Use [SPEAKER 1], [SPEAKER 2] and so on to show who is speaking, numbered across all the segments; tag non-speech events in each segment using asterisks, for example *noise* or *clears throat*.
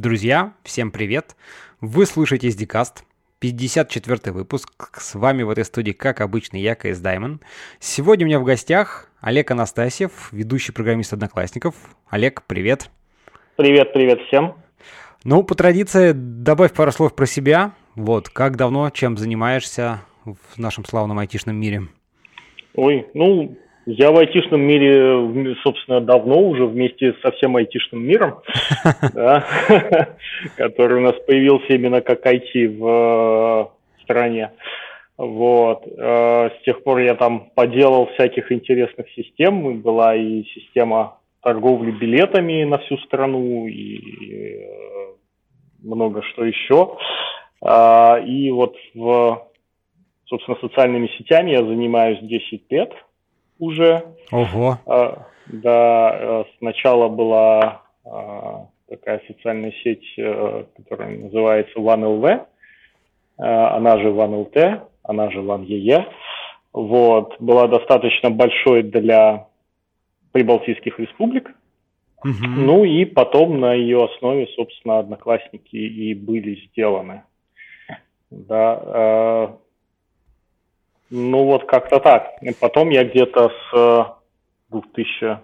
[SPEAKER 1] Друзья, всем привет! Вы слушаете SDCast, 54 выпуск. С вами в этой студии, как обычно, я, КС Даймон. Сегодня у меня в гостях Олег Анастасьев, ведущий программист Одноклассников. Олег, привет!
[SPEAKER 2] Привет, привет всем!
[SPEAKER 1] Ну, по традиции, добавь пару слов про себя. Вот, как давно, чем занимаешься в нашем славном айтишном мире?
[SPEAKER 2] Ой, ну, я в айтишном мире, собственно, давно уже вместе со всем айтишным миром, *laughs* *laughs* который у нас появился именно как IT в э, стране. Вот. Э, с тех пор я там поделал всяких интересных систем. Была и система торговли билетами на всю страну, и э, много что еще. И вот в, собственно, социальными сетями я занимаюсь 10 лет – уже.
[SPEAKER 1] Ого.
[SPEAKER 2] А, да, э, сначала была а, такая официальная сеть, э, которая называется OneLV, а, она же OneLT, она же OneEE. Вот, была достаточно большой для прибалтийских республик. Угу. Ну и потом на ее основе, собственно, одноклассники и были сделаны. Да, ну вот как-то так. Потом я где-то с 2000,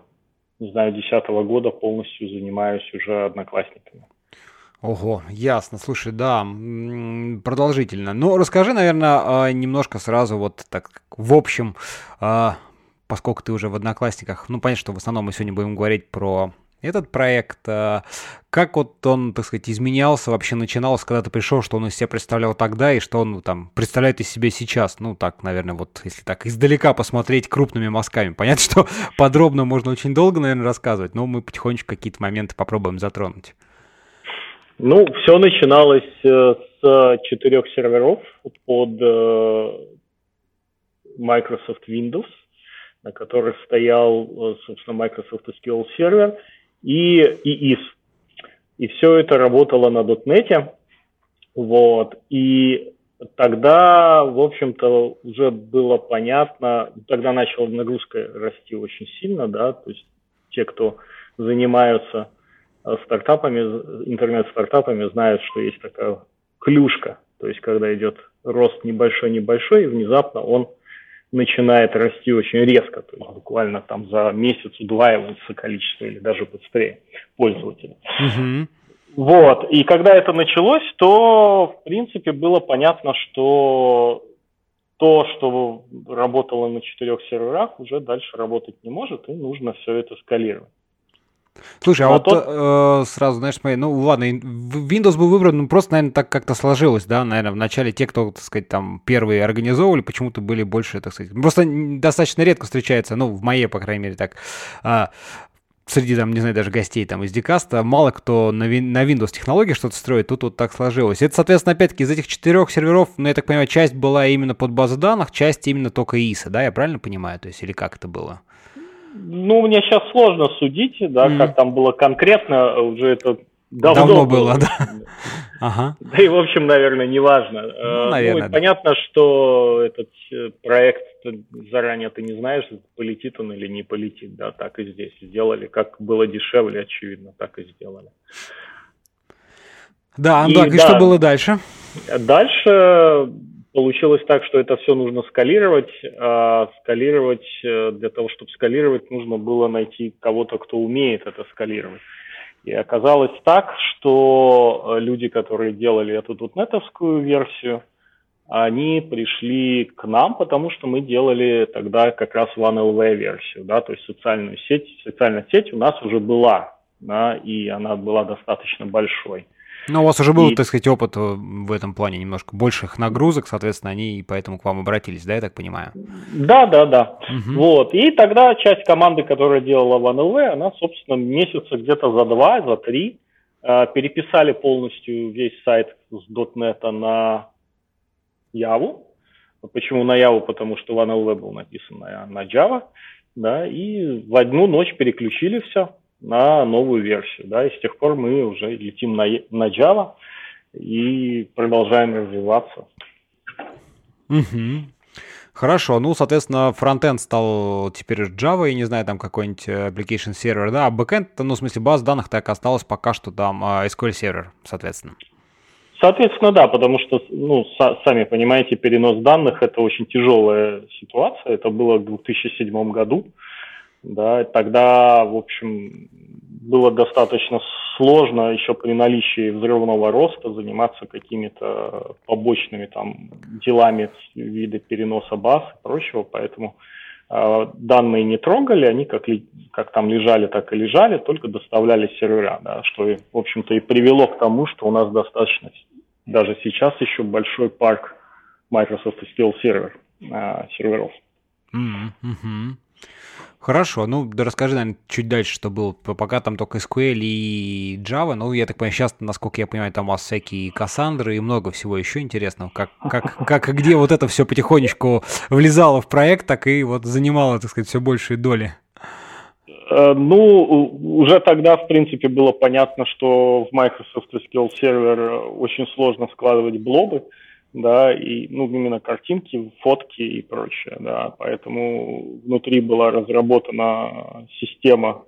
[SPEAKER 2] не знаю, 10 года полностью занимаюсь уже одноклассниками.
[SPEAKER 1] Ого, ясно. Слушай, да, продолжительно. Ну, расскажи, наверное, а, немножко сразу вот так в общем, а, поскольку ты уже в Одноклассниках, ну, понятно, что в основном мы сегодня будем говорить про этот проект. Э, как вот он, так сказать, изменялся, вообще начинался, когда ты пришел, что он из себя представлял тогда и что он ну, там представляет из себя сейчас? Ну, так, наверное, вот если так издалека посмотреть крупными мазками. Понятно, что *laughs* подробно можно очень долго, наверное, рассказывать, но мы потихонечку какие-то моменты попробуем затронуть.
[SPEAKER 2] Ну, все начиналось э, с четырех серверов под э, Microsoft Windows, на которых стоял, собственно, Microsoft SQL сервер – и, и IS. И все это работало на .NET. Вот. И тогда, в общем-то, уже было понятно, тогда начала нагрузка расти очень сильно, да, то есть те, кто занимаются э, стартапами, интернет-стартапами, знают, что есть такая клюшка, то есть когда идет рост небольшой-небольшой, и внезапно он начинает расти очень резко, то есть буквально там за месяц удваивается количество или даже быстрее пользователей. Угу. Вот, и когда это началось, то, в принципе, было понятно, что то, что работало на четырех серверах, уже дальше работать не может, и нужно все это скалировать.
[SPEAKER 1] Слушай, а, вот тот... э, сразу, знаешь, смотри, ну ладно, Windows был выбран, ну просто, наверное, так как-то сложилось, да, наверное, вначале те, кто, так сказать, там первые организовывали, почему-то были больше, так сказать, просто достаточно редко встречается, ну, в моей, по крайней мере, так, э, среди, там, не знаю, даже гостей там из Дикаста, мало кто на, на Windows технологии что-то строит, тут вот так сложилось. Это, соответственно, опять-таки, из этих четырех серверов, ну, я так понимаю, часть была именно под базу данных, часть именно только ISA, да, я правильно понимаю, то есть, или как это было?
[SPEAKER 2] Ну, мне сейчас сложно судить, да, mm. как там было конкретно, уже это давно,
[SPEAKER 1] давно было, да. *laughs* Ага.
[SPEAKER 2] Да и, в общем, наверное, неважно. Ну, э, наверное, ну, и да. понятно, что этот э, проект заранее ты не знаешь, полетит он или не полетит, да, так и здесь сделали. Как было дешевле, очевидно, так и сделали.
[SPEAKER 1] Да, и, да, и да, что было дальше?
[SPEAKER 2] Дальше Получилось так, что это все нужно скалировать. А скалировать, э, для того, чтобы скалировать, нужно было найти кого-то, кто умеет это скалировать. И оказалось так, что э, люди, которые делали эту дотнетовскую версию, они пришли к нам, потому что мы делали тогда как раз OneLV версию, да, то есть социальную сеть. Социальная сеть у нас уже была, да, и она была достаточно большой.
[SPEAKER 1] Но у вас уже был, и... так сказать, опыт в этом плане немножко больших нагрузок, соответственно, они и поэтому к вам обратились, да, я так понимаю?
[SPEAKER 2] Да, да, да. Угу. Вот. И тогда часть команды, которая делала НЛВ, она, собственно, месяца где-то за два, за три э, переписали полностью весь сайт с .NET на Java. Почему на Java? Потому что в NLV был написан на, на Java. Да, и в одну ночь переключили все на новую версию. Да, и с тех пор мы уже летим на, на Java и продолжаем развиваться.
[SPEAKER 1] Угу. Хорошо, ну, соответственно, фронтенд стал теперь Java, и не знаю, там какой-нибудь э, application сервер, да, а бэкенд, ну, в смысле, баз данных так осталось пока что там а, SQL сервер, соответственно.
[SPEAKER 2] Соответственно, да, потому что, ну, сами понимаете, перенос данных – это очень тяжелая ситуация. Это было в 2007 году. Да, тогда, в общем, было достаточно сложно еще при наличии взрывного роста заниматься какими-то побочными там делами вида переноса баз и прочего, поэтому э, данные не трогали, они как, ли, как там лежали, так и лежали, только доставляли сервера, да, что, в общем-то, и привело к тому, что у нас достаточно даже сейчас еще большой парк Microsoft SQL Server, э, серверов.
[SPEAKER 1] Mm-hmm. Хорошо, ну да расскажи, наверное, чуть дальше, что было. Пока там только SQL и Java, ну я так понимаю, сейчас, насколько я понимаю, там у вас всякие Кассандры и много всего еще интересного. Как, как, *laughs* как и где вот это все потихонечку влезало в проект, так и вот занимало, так сказать, все большие доли.
[SPEAKER 2] Э, ну, уже тогда, в принципе, было понятно, что в Microsoft SQL Server очень сложно складывать блобы да, и, ну, именно картинки, фотки и прочее, да, поэтому внутри была разработана система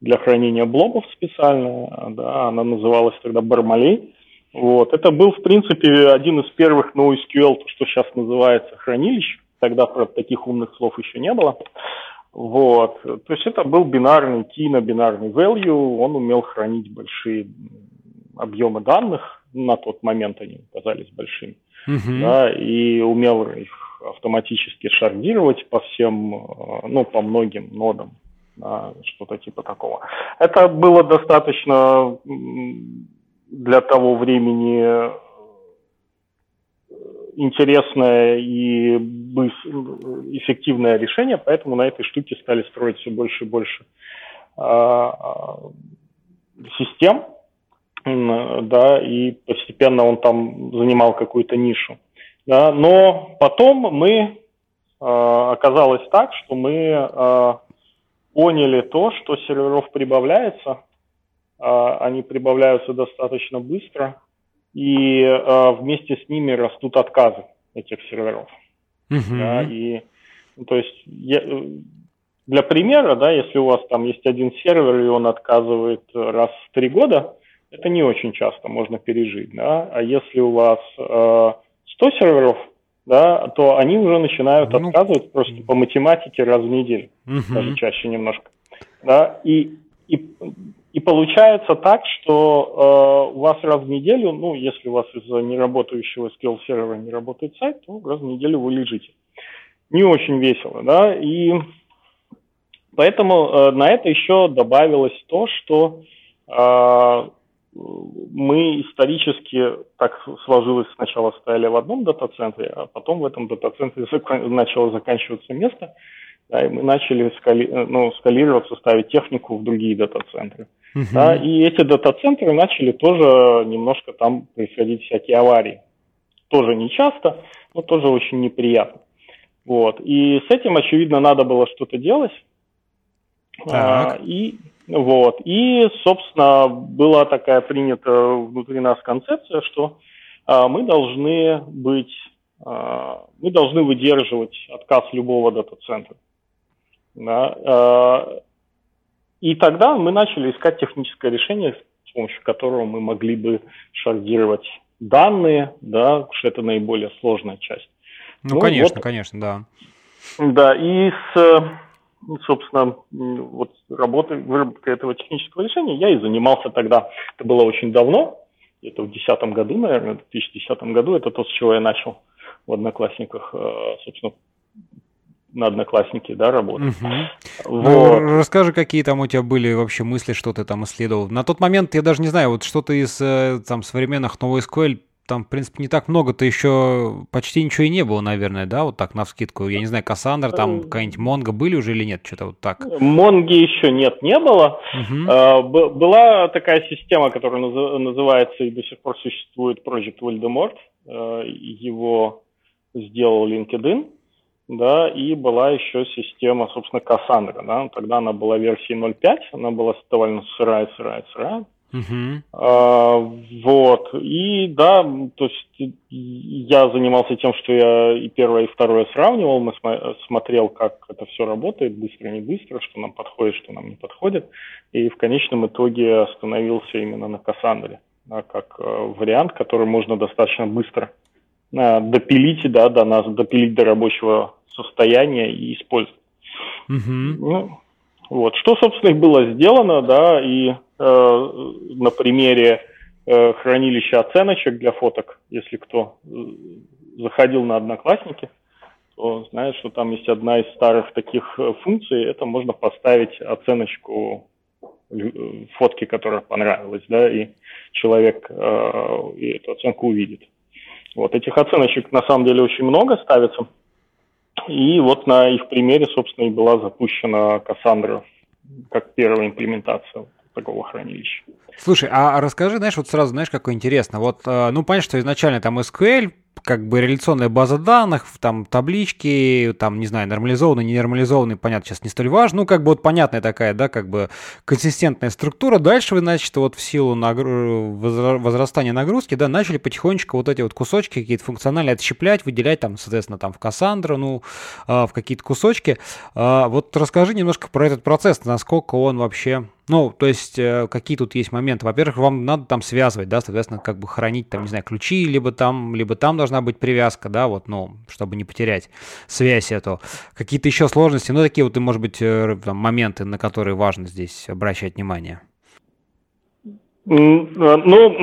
[SPEAKER 2] для хранения блогов специальная, да, она называлась тогда Бармалей, вот, это был, в принципе, один из первых NoSQL, то, что сейчас называется хранилищ, тогда, правда, таких умных слов еще не было, вот, то есть это был бинарный key на бинарный value, он умел хранить большие объемы данных, на тот момент они казались большими, угу. да, и умел их автоматически шардировать по всем, э, ну, по многим нодам, да, что-то типа такого. Это было достаточно для того времени э, интересное и эффективное решение, поэтому на этой штуке стали строить все больше и больше а, систем, да, и постепенно он там занимал какую-то нишу. Да, но потом мы, э, оказалось так, что мы э, поняли то, что серверов прибавляется, э, они прибавляются достаточно быстро, и э, вместе с ними растут отказы этих серверов. Uh-huh. Да, и, ну, то есть, я, для примера, да, если у вас там есть один сервер, и он отказывает раз в три года, это не очень часто можно пережить, да, а если у вас э, 100 серверов, да, то они уже начинают ну, отказывать просто по математике раз в неделю, угу. даже чаще немножко, да, и, и, и получается так, что э, у вас раз в неделю, ну, если у вас из-за неработающего SQL сервера не работает сайт, то раз в неделю вы лежите. Не очень весело, да, и поэтому э, на это еще добавилось то, что э, мы исторически так сложилось, сначала стояли в одном дата-центре, а потом в этом дата-центре начало заканчиваться место, да, и мы начали скали, ну, скалироваться, ставить технику в другие дата-центры. Uh-huh. Да, и эти дата-центры начали тоже немножко там происходить всякие аварии. Тоже не часто, но тоже очень неприятно. Вот. И с этим, очевидно, надо было что-то делать. А, и вот. И, собственно, была такая принята внутри нас концепция, что а, мы должны быть, а, мы должны выдерживать отказ любого дата-центра. Да, а, и тогда мы начали искать техническое решение, с помощью которого мы могли бы шардировать данные, да, что это наиболее сложная часть.
[SPEAKER 1] Ну, ну конечно, вот, конечно, да.
[SPEAKER 2] Да, и с собственно, вот работой, выработкой этого технического решения я и занимался тогда. Это было очень давно, это в 2010 году, наверное, в 2010 году, это то, с чего я начал в Одноклассниках, э, собственно, на Одноклассники, да, работать.
[SPEAKER 1] Угу. Вот. Ну, расскажи, какие там у тебя были вообще мысли, что ты там исследовал. На тот момент, я даже не знаю, вот что-то из э, там современных NoSQL там, в принципе, не так много-то еще почти ничего и не было, наверное, да, вот так, на вскидку. Я не знаю, Кассандра, там какая-нибудь Монго были уже или нет, что-то вот так?
[SPEAKER 2] Монги еще нет, не было. Угу. Была такая система, которая называется и до сих пор существует Project Voldemort. А, его сделал LinkedIn, да, и была еще система, собственно, Кассандра, да, тогда она была версией 0.5, она была довольно сырая, сырая, сырая, Uh-huh. А, вот. И да, то есть я занимался тем, что я и первое, и второе сравнивал, мы см- смотрел, как это все работает, быстро, не быстро, что нам подходит, что нам не подходит. И в конечном итоге остановился именно на Кассандре, да, как э, вариант, который можно достаточно быстро э, допилить, да, до нас, допилить до рабочего состояния и использовать. Uh-huh. Ну, вот. Что, собственно, и было сделано, да, и на примере э, хранилища оценочек для фоток, если кто э, заходил на Одноклассники, то знает, что там есть одна из старых таких э, функций, это можно поставить оценочку э, фотки, которая понравилась, да, и человек э, эту оценку увидит. Вот этих оценочек на самом деле очень много ставится – и вот на их примере, собственно, и была запущена Кассандра как первая имплементация такого хранилища.
[SPEAKER 1] Слушай, а расскажи, знаешь, вот сразу, знаешь, какое интересно. Вот, э, ну, понятно, что изначально там SQL, как бы реляционная база данных, там таблички, там, не знаю, нормализованные, не нормализованные, понятно, сейчас не столь важно. Ну, как бы вот понятная такая, да, как бы консистентная структура. Дальше вы, значит, вот в силу нагру... возрастания нагрузки, да, начали потихонечку вот эти вот кусочки какие-то функциональные отщеплять, выделять там, соответственно, там в Cassandra, ну, а, в какие-то кусочки. А, вот расскажи немножко про этот процесс, насколько он вообще ну, то есть, э, какие тут есть моменты? Во-первых, вам надо там связывать, да, соответственно, как бы хранить там, не знаю, ключи, либо там, либо там должна быть привязка, да, вот, ну, чтобы не потерять связь эту. Какие-то еще сложности, ну, такие вот, может быть, э, там, моменты, на которые важно здесь обращать внимание.
[SPEAKER 2] Ну,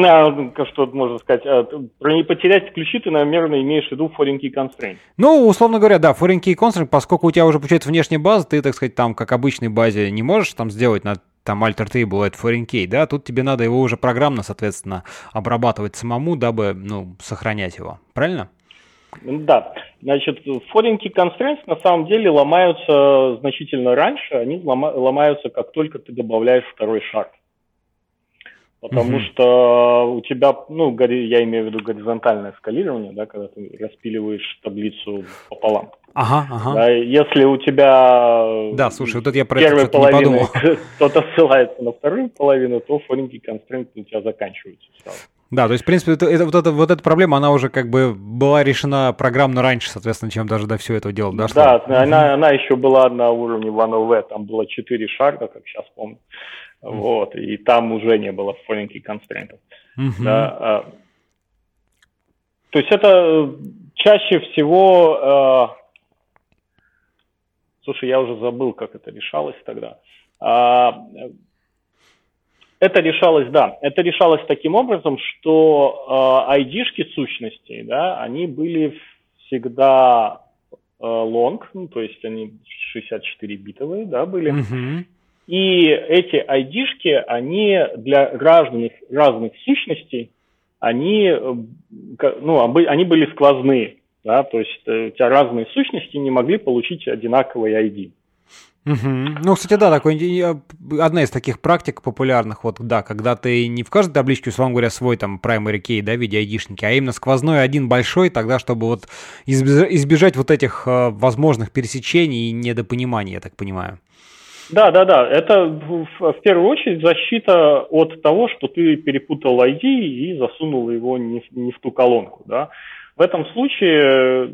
[SPEAKER 2] а, что можно сказать, а, про не потерять ключи ты, наверное, имеешь в виду foreign key constraint.
[SPEAKER 1] Ну, условно говоря, да, foreign key constraint, поскольку у тебя уже получается внешняя база, ты, так сказать, там, как обычной базе не можешь там сделать на там alter table это foreign key, да, тут тебе надо его уже программно, соответственно, обрабатывать самому, дабы, ну, сохранять его, правильно?
[SPEAKER 2] Да, значит, foreign key constraints на самом деле ломаются значительно раньше, они ломаются, как только ты добавляешь второй шаг. Потому mm-hmm. что у тебя, ну, я имею в виду горизонтальное скалирование, да, когда ты распиливаешь таблицу пополам.
[SPEAKER 1] Ага, ага.
[SPEAKER 2] Да, если у тебя
[SPEAKER 1] да, слушай, вот это я про это половины, не подумал. *laughs*
[SPEAKER 2] кто-то ссылается на вторую половину, то форинги констрейнты у тебя заканчиваются сразу.
[SPEAKER 1] Да, то есть, в принципе, это, это, вот, это, вот эта проблема, она уже как бы была решена программно раньше, соответственно, чем даже до всего этого дела дошло.
[SPEAKER 2] Да, она, она еще была на уровне OneOV, там было 4 шага, как сейчас помню. Вот, и там уже не было форинги констрейнтов. Uh-huh. Да, а, то есть это чаще всего э, Слушай, я уже забыл, как это решалось тогда. А, это решалось, да, это решалось таким образом, что э, ID-шки сущностей, да, они были всегда э, long, ну, то есть они 64-битовые, да, были. Mm-hmm. И эти ID-шки, они для разных, разных сущностей, они, ну, они были сквозные да, то есть э, у тебя разные сущности не могли получить одинаковый ID.
[SPEAKER 1] Угу. Ну, кстати, да, такой, одна из таких практик популярных, вот, да, когда ты не в каждой табличке, условно говоря, свой там primary key, да, в виде айдишники, а именно сквозной один большой, тогда, чтобы вот избежать вот этих э, возможных пересечений и недопониманий, я так понимаю.
[SPEAKER 2] Да, да, да. Это в, первую очередь защита от того, что ты перепутал ID и засунул его не, не в ту колонку, да. В этом случае, э,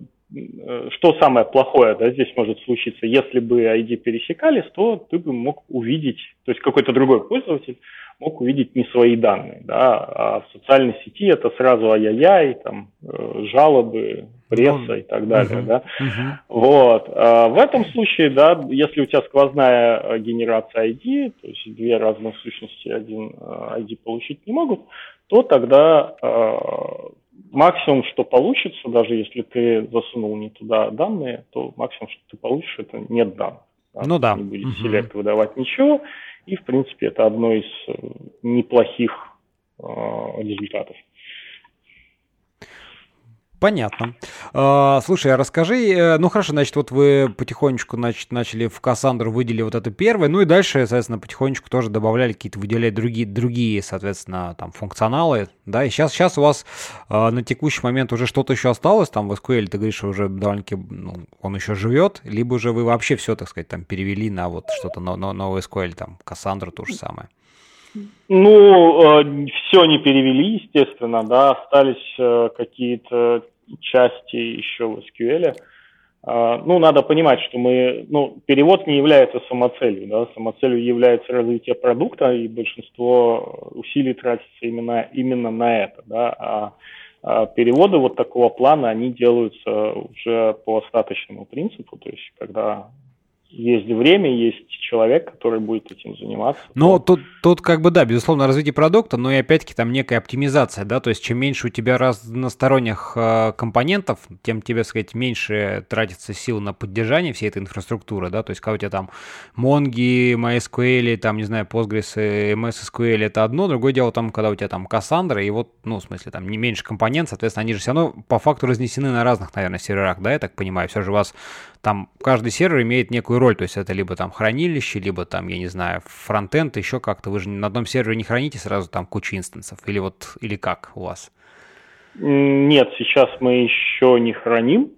[SPEAKER 2] что самое плохое да, здесь может случиться, если бы ID пересекались, то ты бы мог увидеть, то есть какой-то другой пользователь мог увидеть не свои данные, да, а в социальной сети это сразу ай-яй-яй, там, э, жалобы, пресса ну, и так далее, uh-huh, да. Uh-huh. Вот. А в этом случае, да, если у тебя сквозная э, генерация ID, то есть две разные сущности один ID получить не могут, то тогда максимум, что получится, даже если ты засунул не туда данные, то максимум, что ты получишь, это нет данных.
[SPEAKER 1] Да? Ну да.
[SPEAKER 2] Не будет угу. селект выдавать ничего. И, в принципе, это одно из э, неплохих э, результатов.
[SPEAKER 1] Понятно. А, слушай, а расскажи, э, ну хорошо, значит, вот вы потихонечку значит, начали в Кассандру выделили вот это первое, ну и дальше, соответственно, потихонечку тоже добавляли какие-то, выделяли другие, другие, соответственно, там, функционалы, да, и сейчас, сейчас у вас э, на текущий момент уже что-то еще осталось, там, в SQL, ты говоришь, уже довольно-таки, ну, он еще живет, либо же вы вообще все, так сказать, там, перевели на вот что-то, на SQL, там, Кассандру то же самое?
[SPEAKER 2] Ну, э, все не перевели, естественно, да, остались э, какие-то части еще в SQL. Э, ну, надо понимать, что мы, ну, перевод не является самоцелью, да, самоцелью является развитие продукта, и большинство усилий тратится именно, именно на это, да, а, а переводы вот такого плана, они делаются уже по остаточному принципу, то есть когда есть время, есть человек, который будет этим заниматься.
[SPEAKER 1] Ну, тут, тут как бы, да, безусловно, развитие продукта, но и опять-таки там некая оптимизация, да, то есть чем меньше у тебя разносторонних э, компонентов, тем тебе, сказать, меньше тратится сил на поддержание всей этой инфраструктуры, да, то есть когда у тебя там Mongi, MySQL, там, не знаю, Postgres, MS SQL, это одно, другое дело там, когда у тебя там Cassandra, и вот, ну, в смысле, там не меньше компонент, соответственно, они же все равно по факту разнесены на разных, наверное, серверах, да, я так понимаю, все же у вас там каждый сервер имеет некую роль, то есть это либо там хранилище, либо там, я не знаю, фронтенд, еще как-то. Вы же на одном сервере не храните сразу там кучу инстансов, или вот, или как у вас?
[SPEAKER 2] Нет, сейчас мы еще не храним,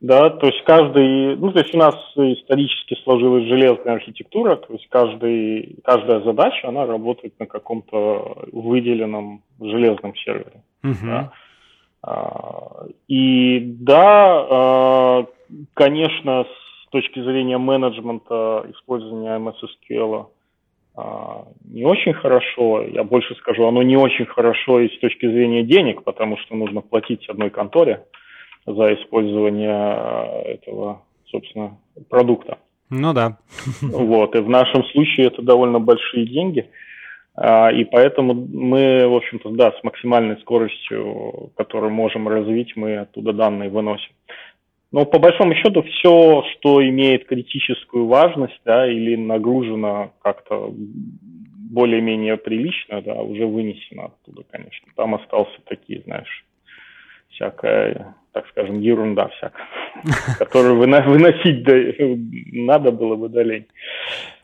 [SPEAKER 2] да, то есть каждый, ну, то есть у нас исторически сложилась железная архитектура, то есть каждый, каждая задача, она работает на каком-то выделенном железном сервере. Uh-huh. Да. А, и да, а, конечно, с точки зрения менеджмента использования MS SQL а, не очень хорошо. Я больше скажу, оно не очень хорошо и с точки зрения денег, потому что нужно платить одной конторе за использование этого, собственно, продукта.
[SPEAKER 1] Ну да. *laughs*
[SPEAKER 2] Вот, и в нашем случае это довольно большие деньги. И поэтому мы, в общем-то, да, с максимальной скоростью, которую можем развить, мы оттуда данные выносим. Но по большому счету все, что имеет критическую важность, да, или нагружено как-то более-менее прилично, да, уже вынесено оттуда, конечно. Там остался такие, знаешь, всякая, так скажем, ерунда всякая, *laughs* которую выносить надо было бы долень.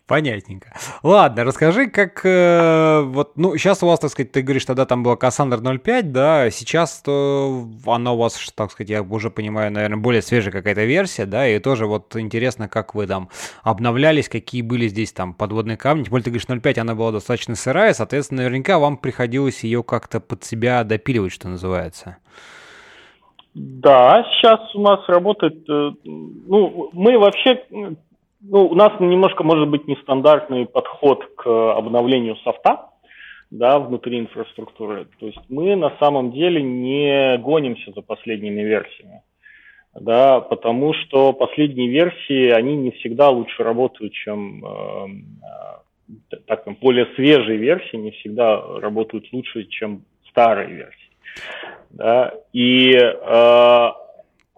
[SPEAKER 1] Понятненько. Ладно, расскажи, как э, вот, ну, сейчас у вас, так сказать, ты говоришь, тогда там была Cassandra 0.5, да, сейчас то она у вас, так сказать, я уже понимаю, наверное, более свежая какая-то версия, да, и тоже вот интересно, как вы там обновлялись, какие были здесь там подводные камни, тем более ты говоришь 0.5, она была достаточно сырая, соответственно, наверняка вам приходилось ее как-то под себя допиливать, что называется.
[SPEAKER 2] Да, сейчас у нас работает, э, ну, мы вообще ну, у нас немножко может быть нестандартный подход к обновлению софта, да, внутри инфраструктуры. То есть мы на самом деле не гонимся за последними версиями, да, потому что последние версии, они не всегда лучше работают, чем э, так, более свежие версии, не всегда работают лучше, чем старые версии. Да, и э,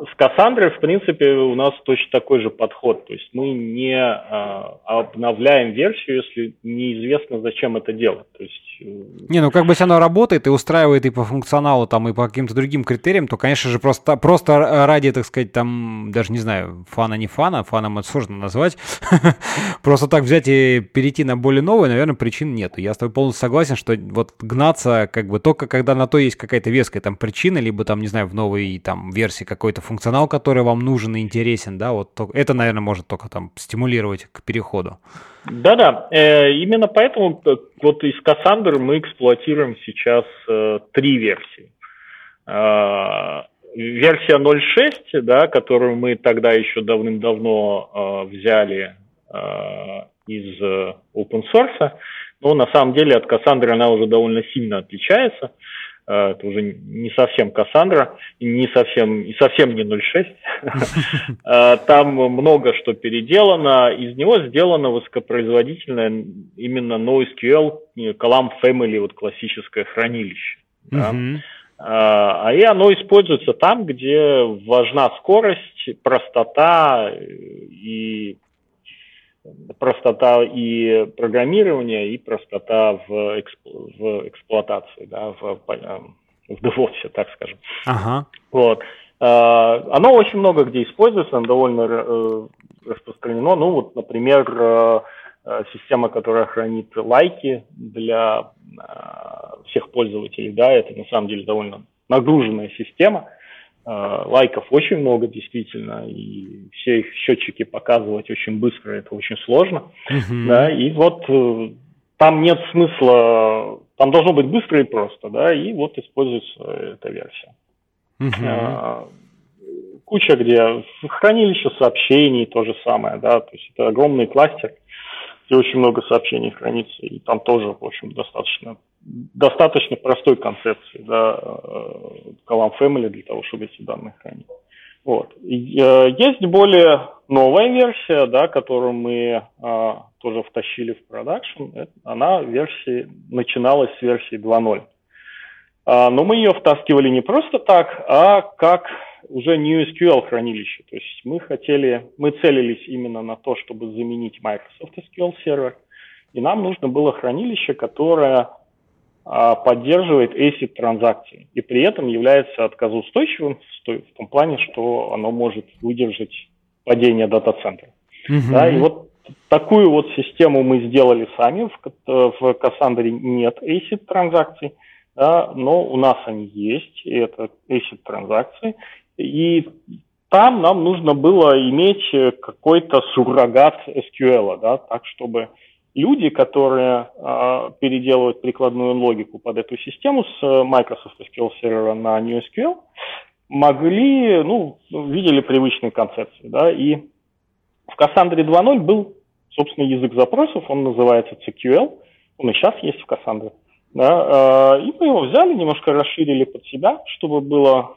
[SPEAKER 2] с Кассандрой, в принципе, у нас точно такой же подход. То есть мы не а, обновляем версию, если неизвестно, зачем это делать. То есть... Э,
[SPEAKER 1] не, ну как бы если оно работает и устраивает и по функционалу, там, и по каким-то другим критериям, то, конечно же, просто, просто ради, так сказать, там, даже не знаю, фана не фана, фаном это сложно назвать, *laughs* просто так взять и перейти на более новый, наверное, причин нет. Я с тобой полностью согласен, что вот гнаться, как бы, только когда на то есть какая-то веская там причина, либо там, не знаю, в новой там версии какой-то функционал, который вам нужен и интересен, да, вот это, наверное, может только там стимулировать к переходу.
[SPEAKER 2] Да-да, э, именно поэтому э, вот из Cassandra мы эксплуатируем сейчас э, три версии. Версия 0.6, да, которую мы тогда еще давным-давно взяли из open source, но на самом деле от Cassandra она уже довольно сильно отличается. А, это уже не совсем Кассандра, не совсем, и совсем не 0.6. *laughs* А, там много что переделано, из него сделано высокопроизводительное именно NoSQL, Column Family, вот классическое хранилище. Да? А, и оно используется там, где важна скорость, простота и простота и программирования, и простота в, эксп, в эксплуатации, да, в, в DevOps, так скажем. Ага. Вот. А, оно очень много где используется, оно довольно э, распространено. Ну, вот, например, э, э, система, которая хранит лайки для всех пользователей, да, это на самом деле довольно нагруженная система. Э, лайков очень много, действительно, и все их счетчики показывать очень быстро, это очень сложно. Uh-huh. Да, и вот э, там нет смысла, там должно быть быстро и просто, да, и вот используется эта версия. Uh-huh. Куча где хранилище сообщений, то же самое, да, то есть это огромный кластер, где очень много сообщений хранится, и там тоже, в общем, достаточно, достаточно простой концепции, да, column family для того, чтобы эти данные хранить. Вот. Э, есть более новая версия, да, которую мы а, тоже втащили в продакшн. Она версии, начиналась с версии 2.0. А, но мы ее втаскивали не просто так, а как уже New SQL хранилище. То есть мы хотели, мы целились именно на то, чтобы заменить Microsoft SQL сервер. И нам нужно было хранилище, которое а, поддерживает ACID транзакции и при этом является отказоустойчивым в том плане, что оно может выдержать падение дата-центра. Uh-huh. Да, и вот такую вот систему мы сделали сами. В, в Cassandra нет ACID транзакций, да, но у нас они есть, и это ACID транзакции. И там нам нужно было иметь какой-то суррогат SQL, да, так чтобы люди, которые э, переделывают прикладную логику под эту систему с Microsoft SQL Server на NewSQL, могли, ну, видели привычные концепции, да, и в Cassandra 2.0 был, собственно, язык запросов, он называется CQL, он и сейчас есть в Cassandra, да, э, и мы его взяли, немножко расширили под себя, чтобы было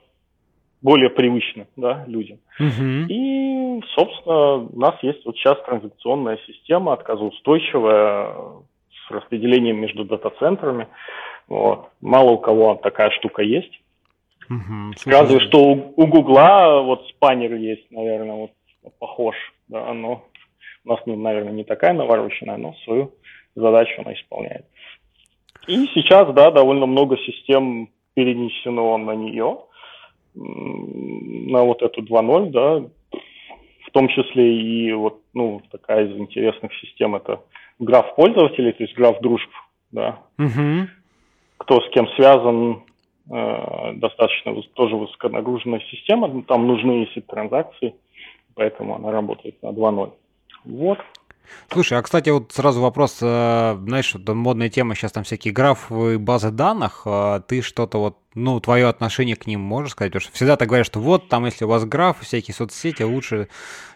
[SPEAKER 2] более привычно да, людям. Uh-huh. И, собственно, у нас есть вот сейчас транзакционная система, отказоустойчивая, с распределением между дата-центрами. Вот. Мало у кого такая штука есть. Uh-huh. Разве что у, у Гугла вот спанер есть, наверное, вот похож, да, но у нас, наверное, не такая навороченная, но свою задачу она исполняет. И сейчас, да, довольно много систем перенесено на нее на вот эту 2.0, да, в том числе и вот, ну, такая из интересных систем это граф пользователей, то есть граф дружб, да. Угу. Кто с кем связан, э, достаточно тоже высоконагруженная система, там нужны эти транзакции, поэтому она работает на 2.0. Вот.
[SPEAKER 1] Слушай, а кстати, вот сразу вопрос, э, знаешь, вот модная тема сейчас там всякие графы, базы данных, э, ты что-то вот, ну, твое отношение к ним можешь сказать? Потому что всегда так говорят, что вот там, если у вас граф, всякие соцсети лучше,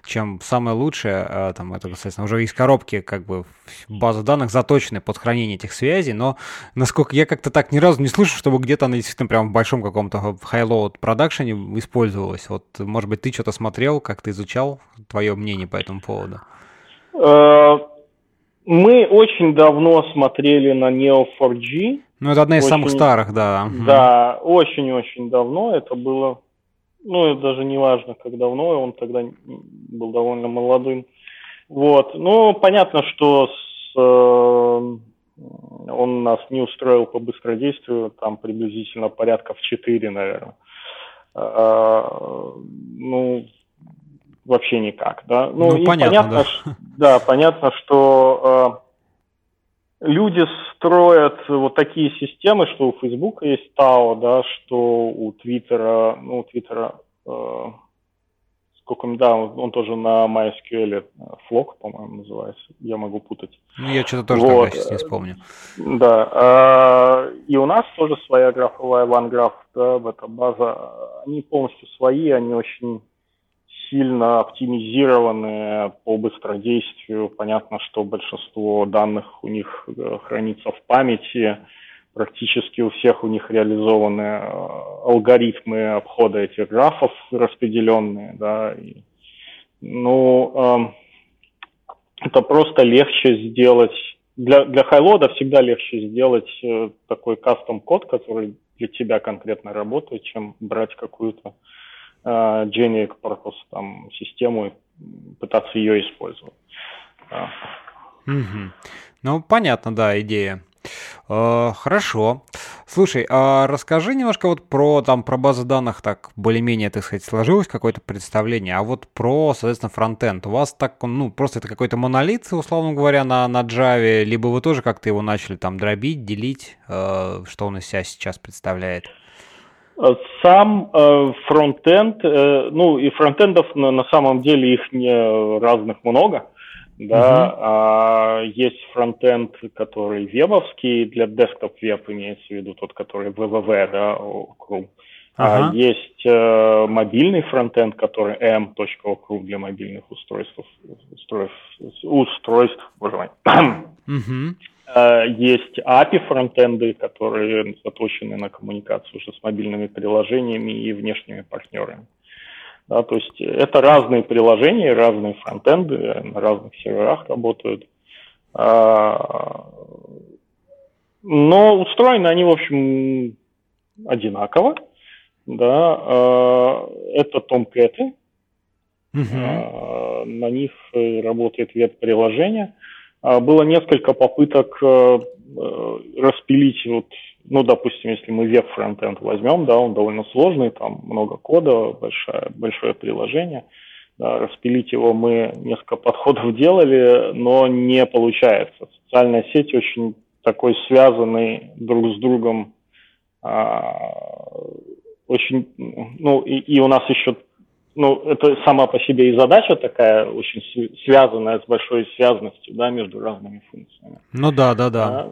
[SPEAKER 1] чем самое лучшее, э, там, это, соответственно, уже из коробки как бы база данных заточены под хранение этих связей, но насколько я как-то так ни разу не слышу, чтобы где-то она действительно прям в большом каком-то high-load продакшене использовалась. Вот, может быть, ты что-то смотрел, как ты изучал, твое мнение по этому поводу?
[SPEAKER 2] Э, мы очень давно смотрели на Neo4j.
[SPEAKER 1] Ну, это одна из очень, самых старых, да.
[SPEAKER 2] Да, очень-очень давно. Это было, ну, это даже не важно, как давно, он тогда был довольно молодым. Вот. Ну, понятно, что с, э, он нас не устроил по быстродействию, там приблизительно порядка в 4, наверное. Э, ну, вообще никак, да.
[SPEAKER 1] Ну, ну понятно, понятно,
[SPEAKER 2] да. Что, да, понятно, что э, люди строят вот такие системы, что у Фейсбука есть ТАО, да, что у Твиттера, ну, у Твиттера, э, сколько, да, он, он тоже на MySQL, Flock, по-моему, называется, я могу путать.
[SPEAKER 1] Ну, я что-то тоже вот. тогда не вспомню.
[SPEAKER 2] Да, э, и у нас тоже своя графовая OneGraph, да, эта база, они полностью свои, они очень сильно оптимизированы по быстродействию. Понятно, что большинство данных у них э, хранится в памяти. Практически у всех у них реализованы э, алгоритмы обхода этих графов распределенные. Да, и, ну, э, это просто легче сделать. Для, для хайлода всегда легче сделать э, такой кастом-код, который для тебя конкретно работает, чем брать какую-то э, generic purpose там, систему и пытаться ее использовать. Да.
[SPEAKER 1] Угу. Ну, понятно, да, идея. Э, хорошо. Слушай, а расскажи немножко вот про там про базы данных, так более-менее, так сказать, сложилось какое-то представление, а вот про, соответственно, фронтенд. У вас так, ну, просто это какой-то монолит, условно говоря, на, на Java, либо вы тоже как-то его начали там дробить, делить, э, что он из себя сейчас представляет?
[SPEAKER 2] Сам э, фронтенд, э, ну и фронтендов на, на самом деле их не разных много. да, угу. а, есть фронтенд, который вебовский, для десктоп веб имеется в виду тот, который www, да, Chrome. Ага. А, есть э, мобильный фронтенд, который m.ocru для мобильных устройств, устройств, устройств боже мой. Угу. А, есть API фронтенды, которые заточены на коммуникацию уже с мобильными приложениями и внешними партнерами. Да, то есть это разные приложения, разные фронтенды, на разных серверах работают. А, но устроены они, в общем, одинаково. Да, а, это Tomcat. Угу. На них работает веб-приложение. Было несколько попыток э, э, распилить вот ну, допустим, если мы веб-фронтенд возьмем, да, он довольно сложный, там много кода, большое, большое приложение. Да, распилить его мы несколько подходов делали, но не получается. Социальная сеть очень такой связанный друг с другом, а, очень, ну, и, и у нас еще ну, это сама по себе и задача такая, очень связанная с большой связанностью, да, между разными функциями.
[SPEAKER 1] Ну да, да, да. да?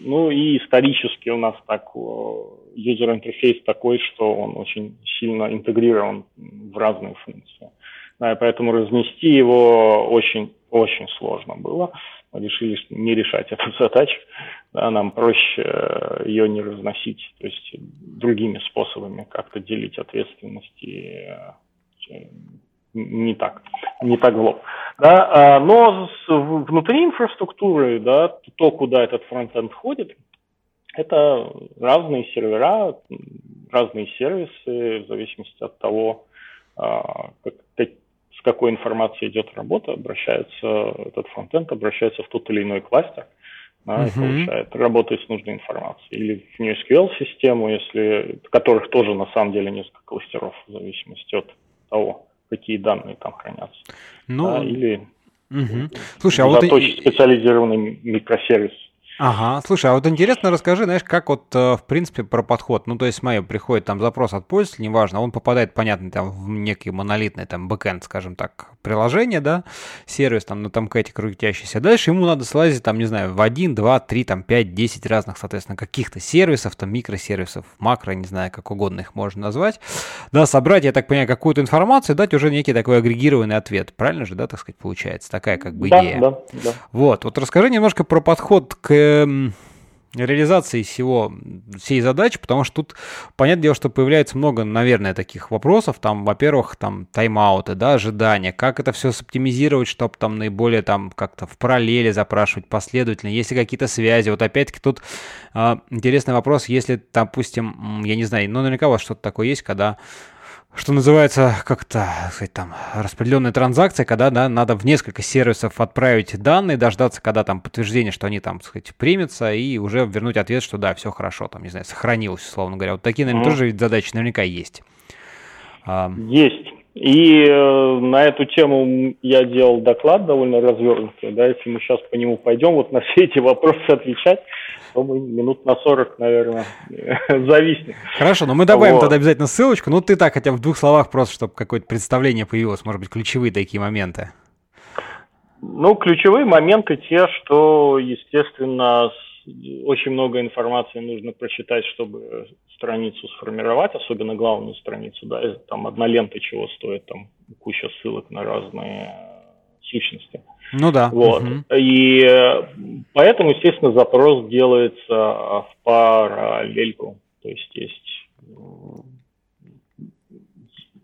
[SPEAKER 2] Ну и исторически у нас так юзер-интерфейс такой, что он очень сильно интегрирован в разные функции. Да, и поэтому разнести его очень, очень сложно было. Мы решили не решать эту *laughs* задачу. Да, нам проще э, ее не разносить, то есть другими способами как-то делить ответственность и не так, не так в лоб. Да, а, но внутри инфраструктуры, да, то, куда этот фронтенд ходит, это разные сервера, разные сервисы, в зависимости от того, а, как, с какой информацией идет работа, обращается этот фронтенд, обращается в тот или иной кластер, да, uh-huh. и получает, работает с нужной информацией. Или в NewSQL-систему, если, которых тоже на самом деле несколько кластеров, в зависимости от того, какие данные там хранятся. Ну, да, или угу. Слушай, а вот... специализированный микросервис.
[SPEAKER 1] Ага, слушай, а вот интересно расскажи, знаешь, как вот э, в принципе про подход. Ну, то есть, смотри, приходит там запрос от пользователя, неважно, он попадает, понятно, там в некий монолитный там бэкэнд, скажем так, приложение, да, сервис там на там кэте крутящийся. Дальше ему надо слазить там, не знаю, в 1, 2, 3, там 5, 10 разных, соответственно, каких-то сервисов, там микросервисов, макро, не знаю, как угодно их можно назвать. Да, собрать, я так понимаю, какую-то информацию, дать уже некий такой агрегированный ответ. Правильно же, да, так сказать, получается? Такая как бы идея. Да, да, да. Вот, вот расскажи немножко про подход к Эм, реализации всего, всей задачи, потому что тут, понятное дело, что появляется много, наверное, таких вопросов, там, во-первых, там, тайм-ауты, да, ожидания, как это все соптимизировать, чтобы там наиболее там как-то в параллели запрашивать последовательно, есть ли какие-то связи, вот опять-таки тут э, интересный вопрос, если, допустим, я не знаю, ну, наверняка у вас что-то такое есть, когда что называется, как-то, сказать, там, распределенная транзакция, когда, да, надо в несколько сервисов отправить данные, дождаться, когда там подтверждение, что они там, так сказать, примутся, и уже вернуть ответ, что да, все хорошо, там, не знаю, сохранилось, условно говоря. Вот такие, наверное, mm. тоже задачи наверняка есть.
[SPEAKER 2] Есть. И э, на эту тему я делал доклад довольно развернутый, да, если мы сейчас по нему пойдем, вот на все эти вопросы отвечать, то мы минут на 40, наверное, *laughs* зависнем.
[SPEAKER 1] Хорошо, но мы добавим вот. тогда обязательно ссылочку, ну ты так хотя бы в двух словах просто, чтобы какое-то представление появилось, может быть, ключевые такие моменты.
[SPEAKER 2] Ну, ключевые моменты те, что, естественно, очень много информации нужно прочитать, чтобы страницу сформировать, особенно главную страницу, да, там одна лента чего стоит, там куча ссылок на разные сущности.
[SPEAKER 1] Ну да.
[SPEAKER 2] Вот. Угу. И поэтому, естественно, запрос делается в параллельку. То есть есть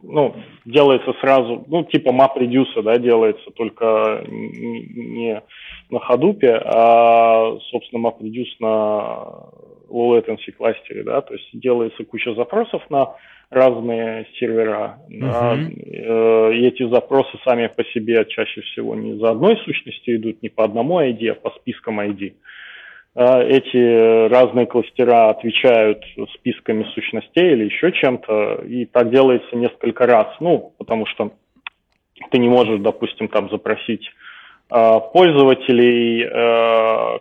[SPEAKER 2] ну, делается сразу, ну, типа MapReduce, да, делается только не на Hadoop, а, собственно, MapReduce на low latency кластере, да, то есть делается куча запросов на разные сервера. Uh-huh. И эти запросы сами по себе чаще всего не за одной сущностью идут, не по одному ID, а по спискам ID. А эти разные кластера отвечают списками сущностей или еще чем-то, и так делается несколько раз. Ну, потому что ты не можешь, допустим, там запросить а, пользователей,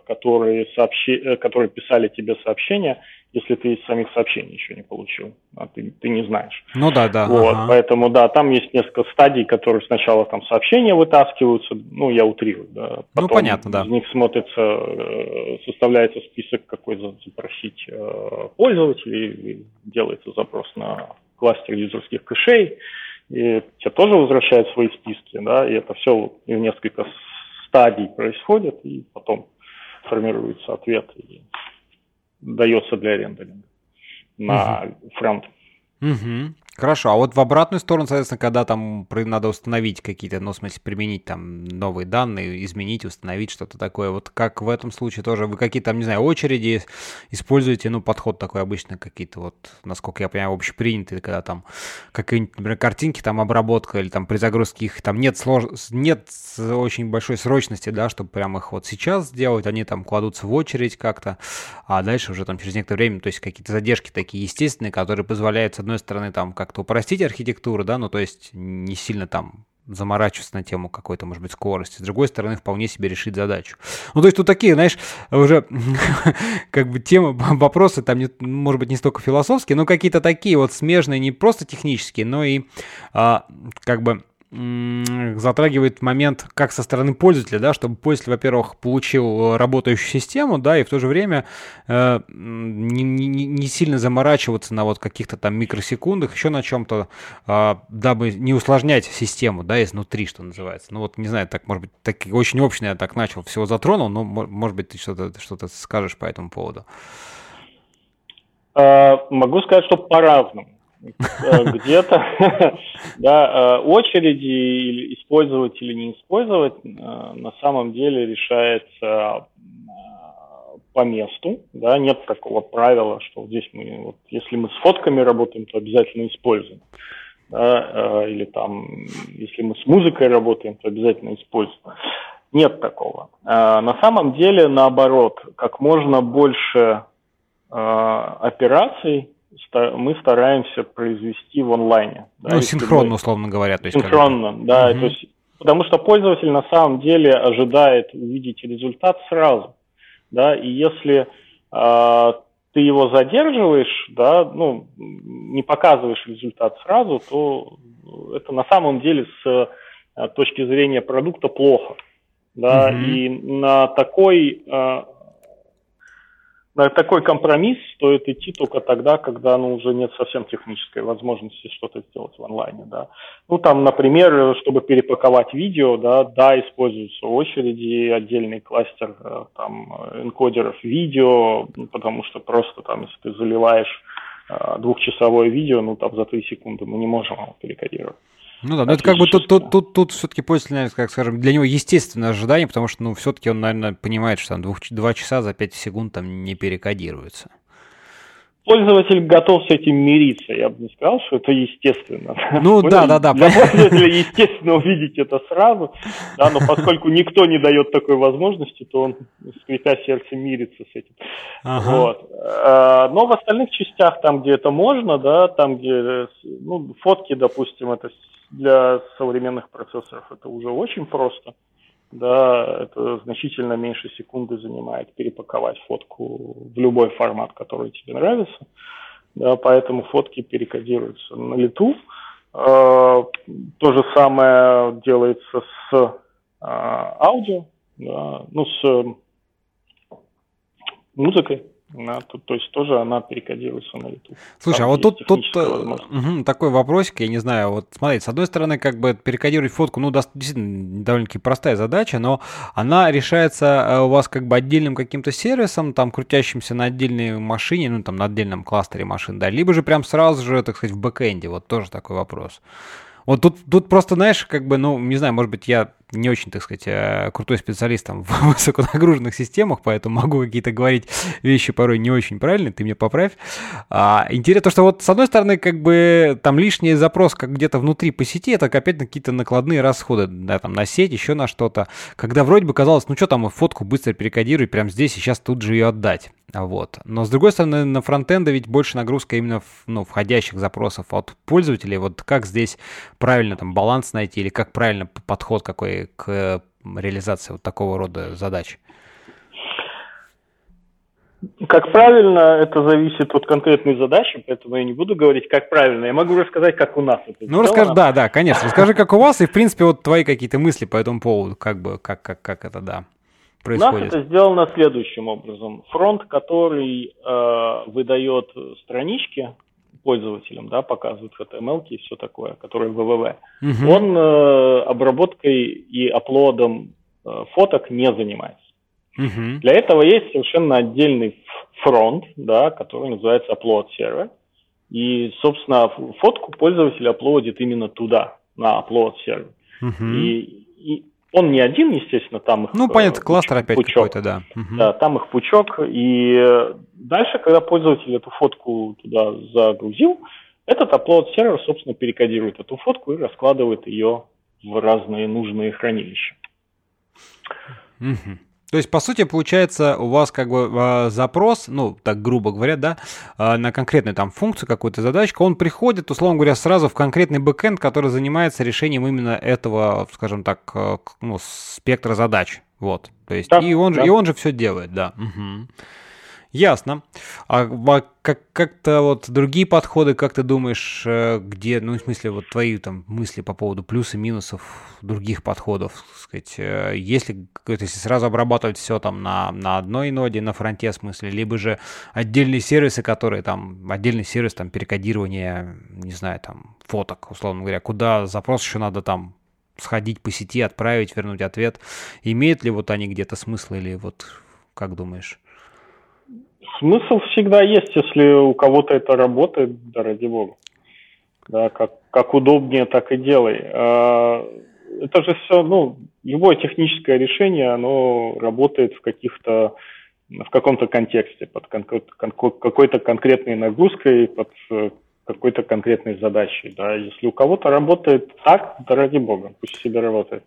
[SPEAKER 2] которые, сообщи... которые писали тебе сообщения, если ты из самих сообщений еще не получил, а ты, ты не знаешь.
[SPEAKER 1] Ну да, да.
[SPEAKER 2] Вот, ага. поэтому да, там есть несколько стадий, которые сначала там сообщения вытаскиваются, ну я утрирую, да. Ну,
[SPEAKER 1] Потом ну понятно, да.
[SPEAKER 2] Из них смотрится, э, составляется список, какой запросить э, пользователей, делается запрос на кластер юзерских кэшей, и тебе тоже возвращают свои списки, да, и это все в несколько стадий происходит, и потом формируется ответ и дается для рендеринга на угу. фронт.
[SPEAKER 1] Угу. Хорошо, а вот в обратную сторону, соответственно, когда там надо установить какие-то, ну, в смысле, применить там новые данные, изменить, установить что-то такое, вот как в этом случае тоже, вы какие-то там, не знаю, очереди используете, ну, подход такой обычно какие-то вот, насколько я понимаю, общепринятые, когда там какие-нибудь, например, картинки, там обработка или там при загрузке их, там нет слож... нет очень большой срочности, да, чтобы прям их вот сейчас сделать, они там кладутся в очередь как-то, а дальше уже там через некоторое время, то есть какие-то задержки такие естественные, которые позволяют, с одной стороны, там, как как-то упростить архитектуру, да, ну то есть не сильно там заморачиваться на тему какой-то, может быть, скорости. С другой стороны, вполне себе решить задачу. Ну, то есть тут такие, знаешь, уже *laughs* как бы темы, *laughs* вопросы там, не, может быть, не столько философские, но какие-то такие вот смежные, не просто технические, но и а, как бы затрагивает момент как со стороны пользователя, да, чтобы пользователь, во-первых, получил работающую систему, да, и в то же время э, не, не, не сильно заморачиваться на вот каких-то там микросекундах, еще на чем-то, э, дабы не усложнять систему, да, изнутри, что называется. Ну вот, не знаю, так, может быть, так, очень общно я так начал, всего затронул, но, может быть, ты что-то что скажешь по этому поводу.
[SPEAKER 2] А, могу сказать, что по-разному. Э, где-то *laughs* да, э, очереди использовать или не использовать э, на самом деле решается по месту, да, нет такого правила, что здесь мы, вот, если мы с фотками работаем, то обязательно используем, да, или там, если мы с музыкой работаем, то обязательно используем. Нет такого. На самом деле, наоборот, как можно больше операций мы стараемся произвести в онлайне.
[SPEAKER 1] Да, ну, синхронно, мы... условно говоря. То
[SPEAKER 2] есть синхронно, да. Угу. То есть, потому что пользователь на самом деле ожидает увидеть результат сразу. Да, и если э, ты его задерживаешь, да, ну, не показываешь результат сразу, то это на самом деле с э, точки зрения продукта плохо. Да, угу. и на такой э, на такой компромисс стоит идти только тогда, когда ну, уже нет совсем технической возможности что-то сделать в онлайне. Да. Ну, там, например, чтобы перепаковать видео, да, да, используются очереди, отдельный кластер э, там, энкодеров видео, потому что просто там, если ты заливаешь э, двухчасовое видео, ну, там за три секунды мы не можем его перекодировать.
[SPEAKER 1] Ну да, но это как бы тут, тут, тут, тут все-таки пользователь, как скажем, для него естественное ожидание, потому что, ну, все-таки он, наверное, понимает, что там двух, два часа за пять секунд там не перекодируется.
[SPEAKER 2] Пользователь готов с этим мириться, я бы не сказал, что это естественно.
[SPEAKER 1] Ну да, да, да.
[SPEAKER 2] Для пользователя естественно увидеть это сразу, да, но поскольку никто не дает такой возможности, то он, скрипя сердце, мирится с этим. Ага. Вот. А, но в остальных частях, там, где это можно, да, там, где ну, фотки, допустим, это для современных процессоров это уже очень просто. Да, это значительно меньше секунды занимает перепаковать фотку в любой формат, который тебе нравится. Да, поэтому фотки перекодируются на лету. Э, то же самое делается с э, аудио, да, ну, с музыкой. Да, тут, то есть тоже она перекодируется на YouTube.
[SPEAKER 1] Слушай, Там а вот тут, тут угу, такой вопросик, я не знаю, вот смотрите, с одной стороны, как бы перекодировать фотку, ну, действительно, довольно-таки простая задача, но она решается э, у вас как бы отдельным каким-то сервисом, там, крутящимся на отдельной машине, ну, там, на отдельном кластере машин, да, либо же прям сразу же, так сказать, в бэкэнде, вот тоже такой вопрос. Вот тут, тут просто, знаешь, как бы, ну, не знаю, может быть, я не очень, так сказать, э, крутой специалист там *laughs* в высоконагруженных системах, поэтому могу какие-то говорить вещи порой не очень правильные, ты мне поправь. А, интересно то, что вот с одной стороны, как бы там лишний запрос как где-то внутри по сети, это опять какие-то накладные расходы, да, там на сеть, еще на что-то, когда вроде бы казалось, ну что там, фотку быстро перекодируй, прям здесь и сейчас тут же ее отдать. Вот. Но с другой стороны, на фронтенда ведь больше нагрузка именно в, ну, входящих запросов от пользователей. Вот как здесь правильно там баланс найти или как правильно подход какой к реализации вот такого рода задач?
[SPEAKER 2] Как правильно, это зависит от конкретной задачи, поэтому я не буду говорить, как правильно. Я могу рассказать, как у нас это
[SPEAKER 1] Ну, расскажи, да, да, конечно. Расскажи, как у вас, и, в принципе, вот твои какие-то мысли по этому поводу, как бы, как, как, как это, да, происходит.
[SPEAKER 2] У нас это сделано следующим образом. Фронт, который э, выдает странички пользователям, да, показывает HTML и все такое, которые www, угу. он э, обработкой и аплодом э, фоток не занимается. Угу. Для этого есть совершенно отдельный фронт, да, который называется upload сервер. И, собственно, фотку пользователь аплодит именно туда, на upload сервер. Угу. И, и он не один, естественно, там их
[SPEAKER 1] Ну, понятно, э, кластер опять какой-то, да.
[SPEAKER 2] Угу. Да, там их пучок. И дальше, когда пользователь эту фотку туда загрузил, этот upload сервер, собственно, перекодирует эту фотку и раскладывает ее в разные нужные хранилища.
[SPEAKER 1] Угу. То есть, по сути, получается, у вас как бы э, запрос, ну, так грубо говоря, да, э, на конкретную там функцию, какую-то задачку, он приходит, условно говоря, сразу в конкретный бэкэнд, который занимается решением именно этого, скажем так, э, ну, спектра задач. Вот. То есть, да, и, он да. же, и он же все делает, да. Угу. Ясно. А, как, как-то вот другие подходы, как ты думаешь, э, где, ну, в смысле, вот твои там мысли по поводу плюсов и минусов других подходов, сказать, э, если, если сразу обрабатывать все там на, на одной ноде, на фронте, в смысле, либо же отдельные сервисы, которые там, отдельный сервис там перекодирования, не знаю, там, фоток, условно говоря, куда запрос еще надо там сходить по сети, отправить, вернуть ответ. Имеют ли вот они где-то смысл или вот как думаешь?
[SPEAKER 2] Смысл всегда есть, если у кого-то это работает, да ради бога. Да, как, как удобнее, так и делай. А, это же все, ну, любое техническое решение, оно работает в каких-то в каком-то контексте, под какой-то конкретной нагрузкой, под какой-то конкретной задачей. Да. Если у кого-то работает так, да ради бога, пусть себе работает.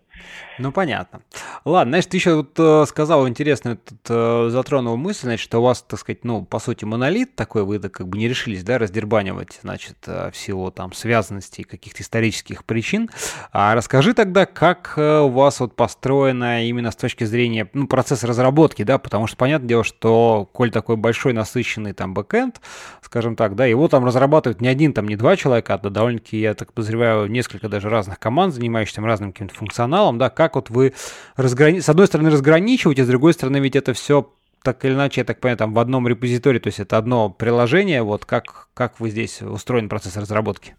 [SPEAKER 1] Ну, понятно. Ладно, значит, ты еще вот, э, сказал интересную, тут, э, затронул мысль, значит, что у вас, так сказать, ну, по сути, монолит такой, вы как бы не решились, да, раздербанивать, значит, э, в силу там связанностей каких-то исторических причин. А расскажи тогда, как э, у вас вот построено именно с точки зрения, ну, процесса разработки, да, потому что, понятное дело, что, коль такой большой насыщенный там бэкэнд, скажем так, да, его там разрабатывают не один, там не два человека, а довольно-таки, я так подозреваю, несколько даже разных команд, занимающихся разным каким-то функционалом, да, как вот вы разграни... с одной стороны разграничиваете, с другой стороны ведь это все так или иначе, я так понимаю, там в одном репозитории, то есть это одно приложение, вот как, как вы здесь устроен процесс разработки?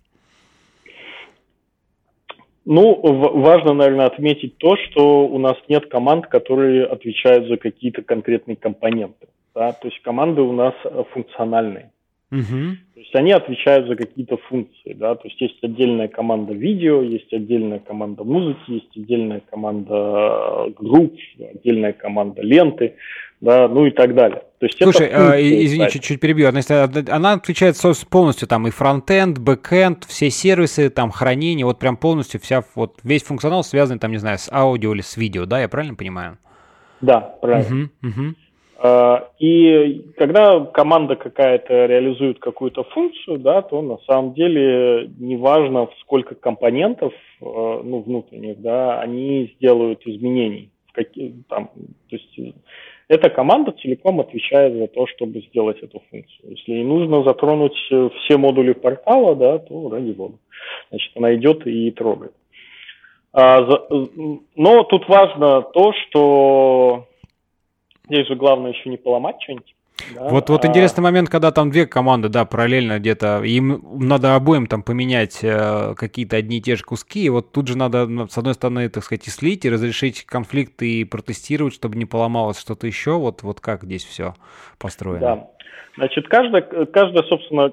[SPEAKER 2] Ну, важно, наверное, отметить то, что у нас нет команд, которые отвечают за какие-то конкретные компоненты. Да? То есть команды у нас функциональные. Угу. То есть они отвечают за какие-то функции, да, то есть есть отдельная команда видео, есть отдельная команда музыки, есть отдельная команда э, групп, отдельная команда ленты, да, ну и так далее. То есть
[SPEAKER 1] Слушай, это функции, извини, чуть-чуть перебью. Она отвечает полностью там и фронтенд, бэкенд, все сервисы, там хранение, вот прям полностью вся, вот весь функционал связан там, не знаю, с аудио или с видео, да, я правильно понимаю?
[SPEAKER 2] Да, правильно. Угу, угу. А, и когда команда какая-то реализует какую-то функцию, да, то на самом деле неважно, сколько компонентов а, ну, внутренних, да, они сделают изменений. В какие, там, то есть эта команда целиком отвечает за то, чтобы сделать эту функцию. Если ей нужно затронуть все модули портала, да, то ради бога. Значит, она идет и трогает. А, но тут важно то, что Здесь же главное еще не поломать что-нибудь.
[SPEAKER 1] Да? Вот, вот а... интересный момент, когда там две команды, да, параллельно где-то, им надо обоим там поменять э, какие-то одни и те же куски, и вот тут же надо, с одной стороны, так сказать, и слить, и разрешить конфликты, и протестировать, чтобы не поломалось что-то еще, вот, вот как здесь все построено?
[SPEAKER 2] Да, значит, каждая, каждая, собственно,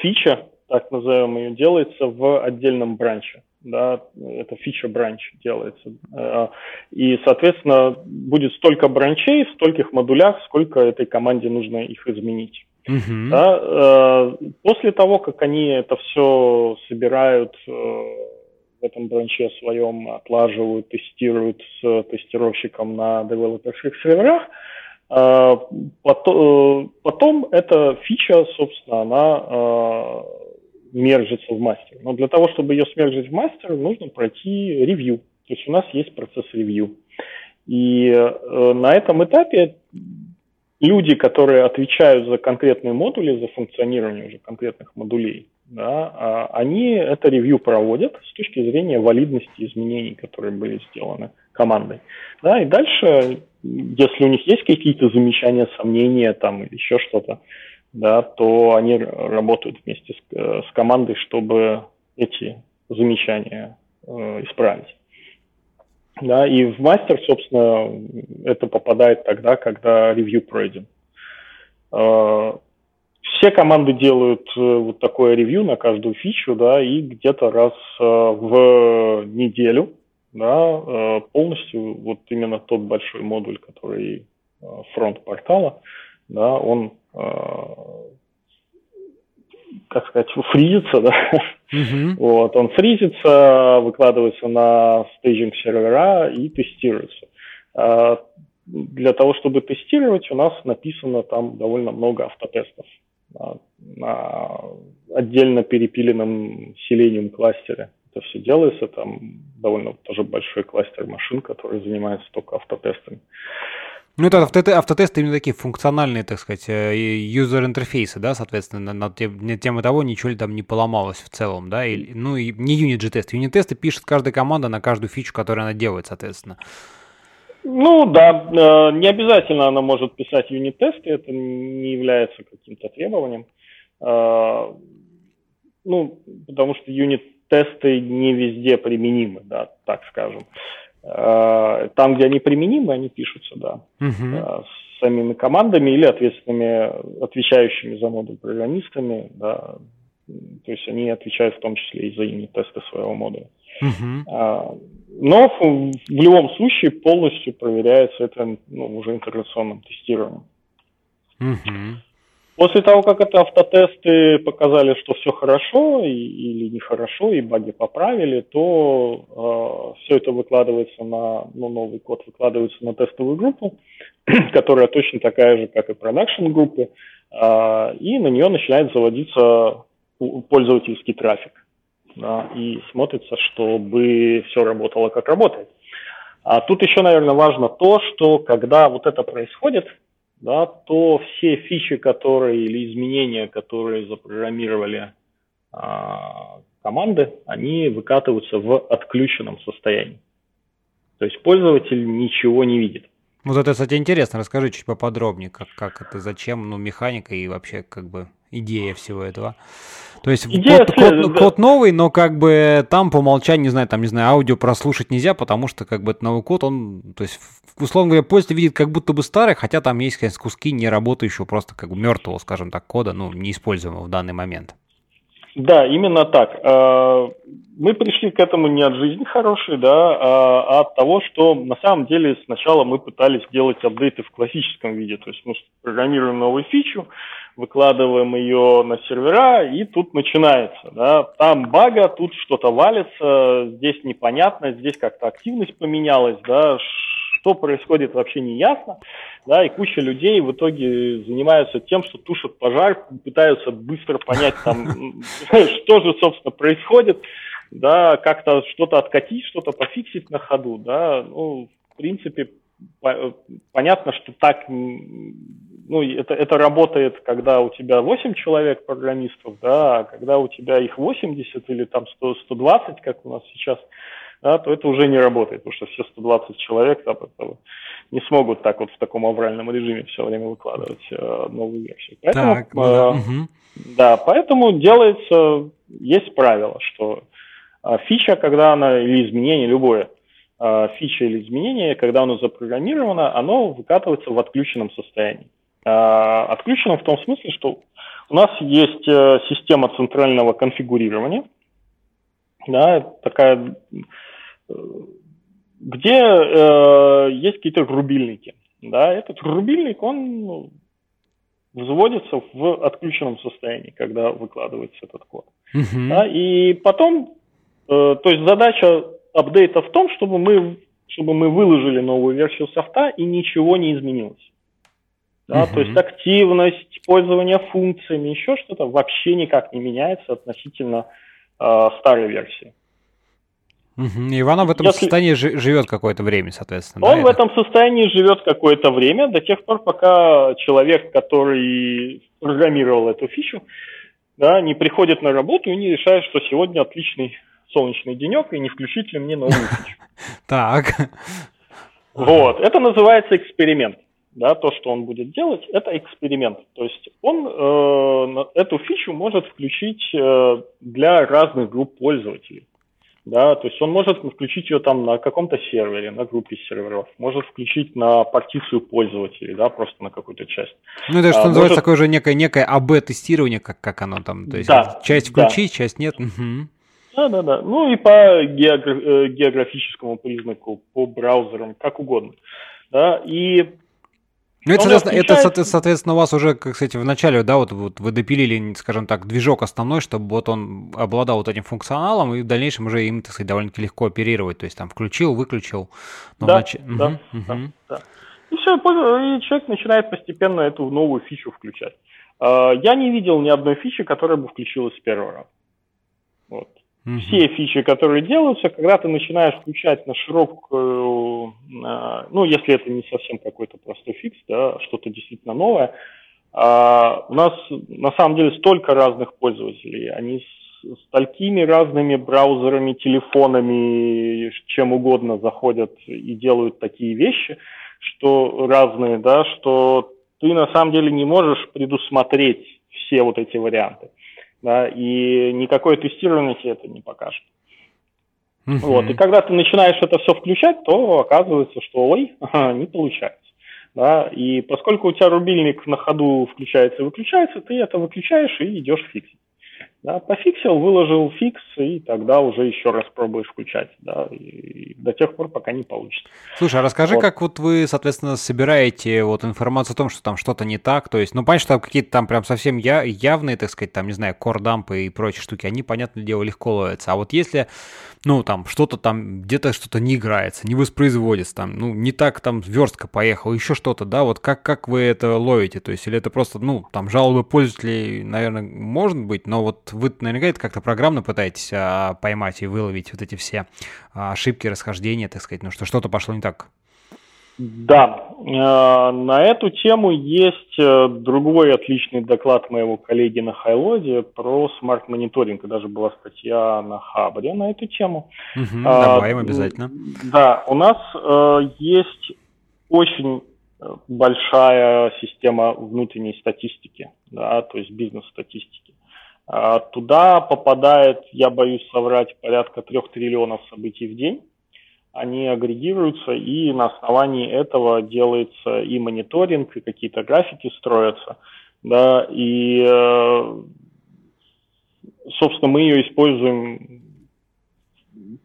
[SPEAKER 2] фича, так назовем ее, делается в отдельном бранче да, это фича бранч делается. Э, и, соответственно, будет столько бранчей в стольких модулях, сколько этой команде нужно их изменить. Uh-huh. Да, э, после того, как они это все собирают э, в этом бранче своем, отлаживают, тестируют с тестировщиком на девелоперских серверах, потом, потом эта фича, собственно, она мержится в мастер. Но для того, чтобы ее смержить в мастер, нужно пройти ревью. То есть у нас есть процесс ревью. И э, на этом этапе люди, которые отвечают за конкретные модули, за функционирование уже конкретных модулей, да, а, они это ревью проводят с точки зрения валидности изменений, которые были сделаны командой. Да, и дальше, если у них есть какие-то замечания, сомнения там или еще что-то, да, то они работают вместе с, э, с командой, чтобы эти замечания э, исправить. Да, и в мастер, собственно, это попадает тогда, когда ревью пройден. Э, все команды делают вот такое ревью на каждую фичу, да, и где-то раз в неделю, да, полностью вот именно тот большой модуль, который фронт портала, да, он как сказать, фризится, да. Uh-huh. Вот, он фризится, выкладывается на стейджинг сервера и тестируется. А, для того, чтобы тестировать, у нас написано там довольно много автотестов на, на отдельно перепиленном Selenium кластере. Это все делается, там довольно тоже большой кластер машин, который занимается только автотестами.
[SPEAKER 1] Ну, это автотесты, автотесты именно такие функциональные, так сказать, юзер интерфейсы, да, соответственно, на, на тему того, ничего ли там не поломалось в целом, да, или, ну, и не юнит-тесты. Юнит-тесты пишет каждая команда на каждую фичу, которую она делает, соответственно.
[SPEAKER 2] Ну да, э, не обязательно она может писать юнит-тесты, это не является каким-то требованием. Э, ну, потому что юнит-тесты не везде применимы, да, так скажем. Э, там, где они применимы, они пишутся, да, uh-huh. с самими командами или ответственными, отвечающими за модуль программистами, да, то есть они отвечают в том числе и за юнит-тесты своего модуля. Uh-huh. Но в, в любом случае полностью проверяется это ну, уже интеграционным тестированием. Uh-huh. После того, как это автотесты показали, что все хорошо и, или нехорошо, и баги поправили, то э, все это выкладывается на, ну, новый код выкладывается на тестовую группу, *clears throat* которая точно такая же, как и продакшн группы, э, и на нее начинает заводиться пользовательский трафик. Да, и смотрится, чтобы все работало как работает. А тут еще, наверное, важно то, что когда вот это происходит, да, то все фичи, которые или изменения, которые запрограммировали а, команды, они выкатываются в отключенном состоянии. То есть пользователь ничего не видит.
[SPEAKER 1] Вот это, кстати, интересно. Расскажи чуть поподробнее, как, как это, зачем, ну, механика и вообще, как бы, идея всего этого. То есть Идея код, код, код новый, но как бы там по умолчанию, не знаю, там, не знаю, аудио прослушать нельзя, потому что как бы это новый код, он, то есть, условно говоря, пользователь видит как будто бы старый, хотя там есть, конечно, куски не работающего, просто как бы мертвого, скажем так, кода, ну, неиспользуемого в данный момент.
[SPEAKER 2] Да, именно так. А, мы пришли к этому не от жизни хорошей, да, а от того, что на самом деле сначала мы пытались делать апдейты в классическом виде, то есть мы программируем новую фичу, выкладываем ее на сервера, и тут начинается, да, там бага, тут что-то валится, здесь непонятно, здесь как-то активность поменялась, да, что происходит вообще не ясно, да, и куча людей в итоге занимаются тем, что тушат пожар, пытаются быстро понять там, *laughs* что же, собственно, происходит, да, как-то что-то откатить, что-то пофиксить на ходу, да, ну, в принципе, понятно, что так ну, это, это работает, когда у тебя 8 человек программистов, да, а когда у тебя их 80 или там 100, 120, как у нас сейчас, да, то это уже не работает, потому что все 120 человек это, не смогут так вот в таком авральном режиме все время выкладывать э, новую версию. Поэтому, так, ну, да. Угу. да, поэтому делается, есть правило, что э, фича, когда она, или изменение любое, э, фича или изменение, когда оно запрограммировано, оно выкатывается в отключенном состоянии. А, отключено в том смысле, что у нас есть э, система центрального конфигурирования, да, такая, э, где э, есть какие-то рубильники. Да, этот рубильник, он ну, взводится в отключенном состоянии, когда выкладывается этот код. Uh-huh. Да, и потом, э, то есть задача апдейта в том, чтобы мы, чтобы мы выложили новую версию софта и ничего не изменилось. Да, угу. То есть активность, пользование функциями, еще что-то вообще никак не меняется относительно э, старой версии.
[SPEAKER 1] Угу. Иван в этом Если... состоянии живет какое-то время, соответственно.
[SPEAKER 2] Он да, в это? этом состоянии живет какое-то время, до тех пор, пока человек, который программировал эту фичу, да, не приходит на работу и не решает, что сегодня отличный солнечный денек, и не включить ли мне новую фичу. *laughs*
[SPEAKER 1] Так.
[SPEAKER 2] Вот, это называется эксперимент. Да, то, что он будет делать, это эксперимент. То есть он э, эту фичу может включить э, для разных групп пользователей. Да, то есть он может включить ее там на каком-то сервере, на группе серверов, может включить на партицию пользователей, да, просто на какую-то часть.
[SPEAKER 1] Ну, это что а, называется может... такое же некое, некое АБ-тестирование, как, как оно там, то есть да, часть включить, да. часть нет. Угу.
[SPEAKER 2] Да, да, да. Ну и по географ... Э, географическому признаку, по браузерам, как угодно. Да, и
[SPEAKER 1] ну, это, соответственно, это, соответственно, у вас уже, как кстати, в начале, да, вот, вот вы допилили, скажем так, движок основной, чтобы вот он обладал вот этим функционалом, и в дальнейшем уже им, так сказать, довольно-таки легко оперировать. То есть там включил, выключил.
[SPEAKER 2] Ну, да, нач... да, угу, да, угу. да. И все, и человек начинает постепенно эту новую фичу включать. А, я не видел ни одной фичи, которая бы включилась с первого раза. Mm-hmm. Все фичи, которые делаются, когда ты начинаешь включать на широкую, ну, если это не совсем какой-то простой фикс, да, что-то действительно новое, а, у нас на самом деле столько разных пользователей, они с, с такими разными браузерами, телефонами, чем угодно заходят и делают такие вещи, что разные, да, что ты на самом деле не можешь предусмотреть все вот эти варианты да, и никакое тестирование тебе это не покажет. Uh-huh. Вот, и когда ты начинаешь это все включать, то оказывается, что ой, не получается. Да, и поскольку у тебя рубильник на ходу включается и выключается, ты это выключаешь и идешь фиксить. Да, пофиксил, выложил фикс, и тогда уже еще раз пробуешь включать, да, и до тех пор, пока не получится.
[SPEAKER 1] Слушай, а расскажи, вот. как вот вы, соответственно, собираете вот информацию о том, что там что-то не так, то есть, ну, понятно, что какие-то там прям совсем я, явные, так сказать, там, не знаю, кордампы и прочие штуки, они, понятное дело, легко ловятся, а вот если ну, там, что-то там, где-то что-то не играется, не воспроизводится, там, ну, не так там верстка поехала, еще что-то, да, вот как, как вы это ловите, то есть, или это просто, ну, там, жалобы пользователей, наверное, может быть, но вот вы наверняка это как-то программно пытаетесь а, поймать и выловить вот эти все а, ошибки, расхождения, так сказать, ну, что что-то пошло не так.
[SPEAKER 2] Да, э, на эту тему есть э, другой отличный доклад моего коллеги на HighLoad е про smart мониторинг. Даже была статья на Хабре на эту тему.
[SPEAKER 1] Угу, добавим обязательно.
[SPEAKER 2] Да, у нас э, есть очень большая система внутренней статистики, да, то есть бизнес-статистики. Туда попадает, я боюсь соврать, порядка трех триллионов событий в день они агрегируются, и на основании этого делается и мониторинг, и какие-то графики строятся, да, и, э, собственно, мы ее используем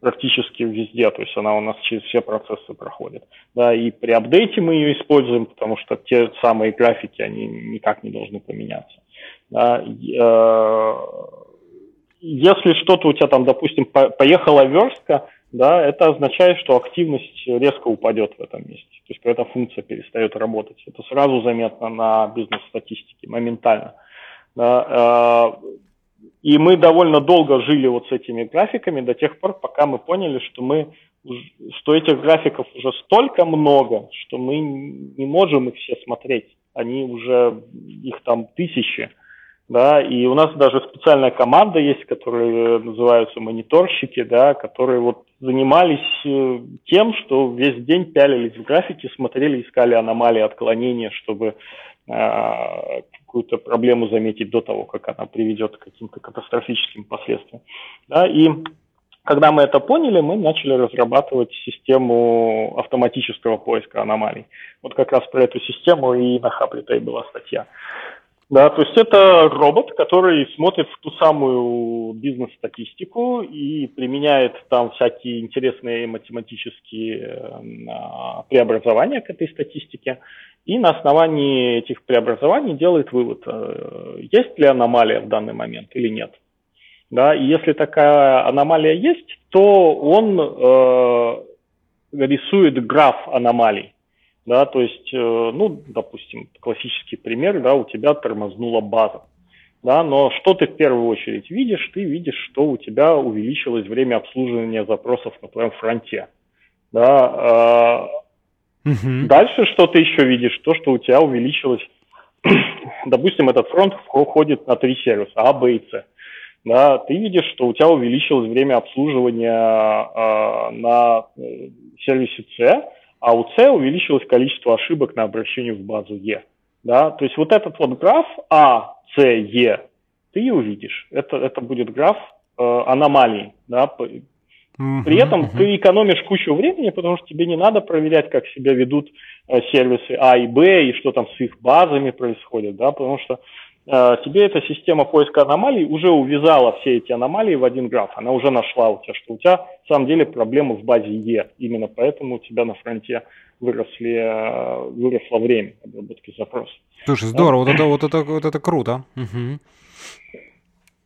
[SPEAKER 2] практически везде, то есть она у нас через все процессы проходит. Да, и при апдейте мы ее используем, потому что те самые графики, они никак не должны поменяться. Да, э, если что-то у тебя там, допустим, поехала верстка, да, это означает, что активность резко упадет в этом месте. То есть, когда эта функция перестает работать. Это сразу заметно на бизнес-статистике, моментально. Да, э, и мы довольно долго жили вот с этими графиками до тех пор, пока мы поняли, что мы что этих графиков уже столько много, что мы не можем их все смотреть. Они уже, их там тысячи да, и у нас даже специальная команда есть, которые называются мониторщики, да, которые вот занимались э, тем, что весь день пялились в графике, смотрели, искали аномалии, отклонения, чтобы э, какую-то проблему заметить до того, как она приведет к каким-то катастрофическим последствиям. Да, и когда мы это поняли, мы начали разрабатывать систему автоматического поиска аномалий. Вот как раз про эту систему и на Хаблитой была статья. Да, то есть это робот, который смотрит в ту самую бизнес-статистику и применяет там всякие интересные математические э, преобразования к этой статистике. И на основании этих преобразований делает вывод, э, есть ли аномалия в данный момент или нет. Да, и если такая аномалия есть, то он э, рисует граф аномалий да, то есть, э, ну, допустим, классический пример, да, у тебя тормознула база, да, но что ты в первую очередь видишь? Ты видишь, что у тебя увеличилось время обслуживания запросов на твоем фронте. Да, угу. Дальше что ты еще видишь? То, что у тебя увеличилось, *clears throat* допустим, этот фронт входит на три сервиса, А, Б и С. Да, ты видишь, что у тебя увеличилось время обслуживания э, на сервисе С, а у С увеличилось количество ошибок на обращение в базу Е. Да? То есть вот этот вот граф А, С, Е, ты увидишь. Это, это будет граф э, аномалий. Да? При этом uh-huh. ты экономишь кучу времени, потому что тебе не надо проверять, как себя ведут э, сервисы А и Б, и что там с их базами происходит, да, потому что тебе эта система поиска аномалий уже увязала все эти аномалии в один граф. Она уже нашла у тебя, что у тебя в самом деле проблема в базе Е. Именно поэтому у тебя на фронте выросли, э, выросло время обработки запросов.
[SPEAKER 1] Слушай, здорово, вот это, *clears throat* вот это, вот это круто. Угу.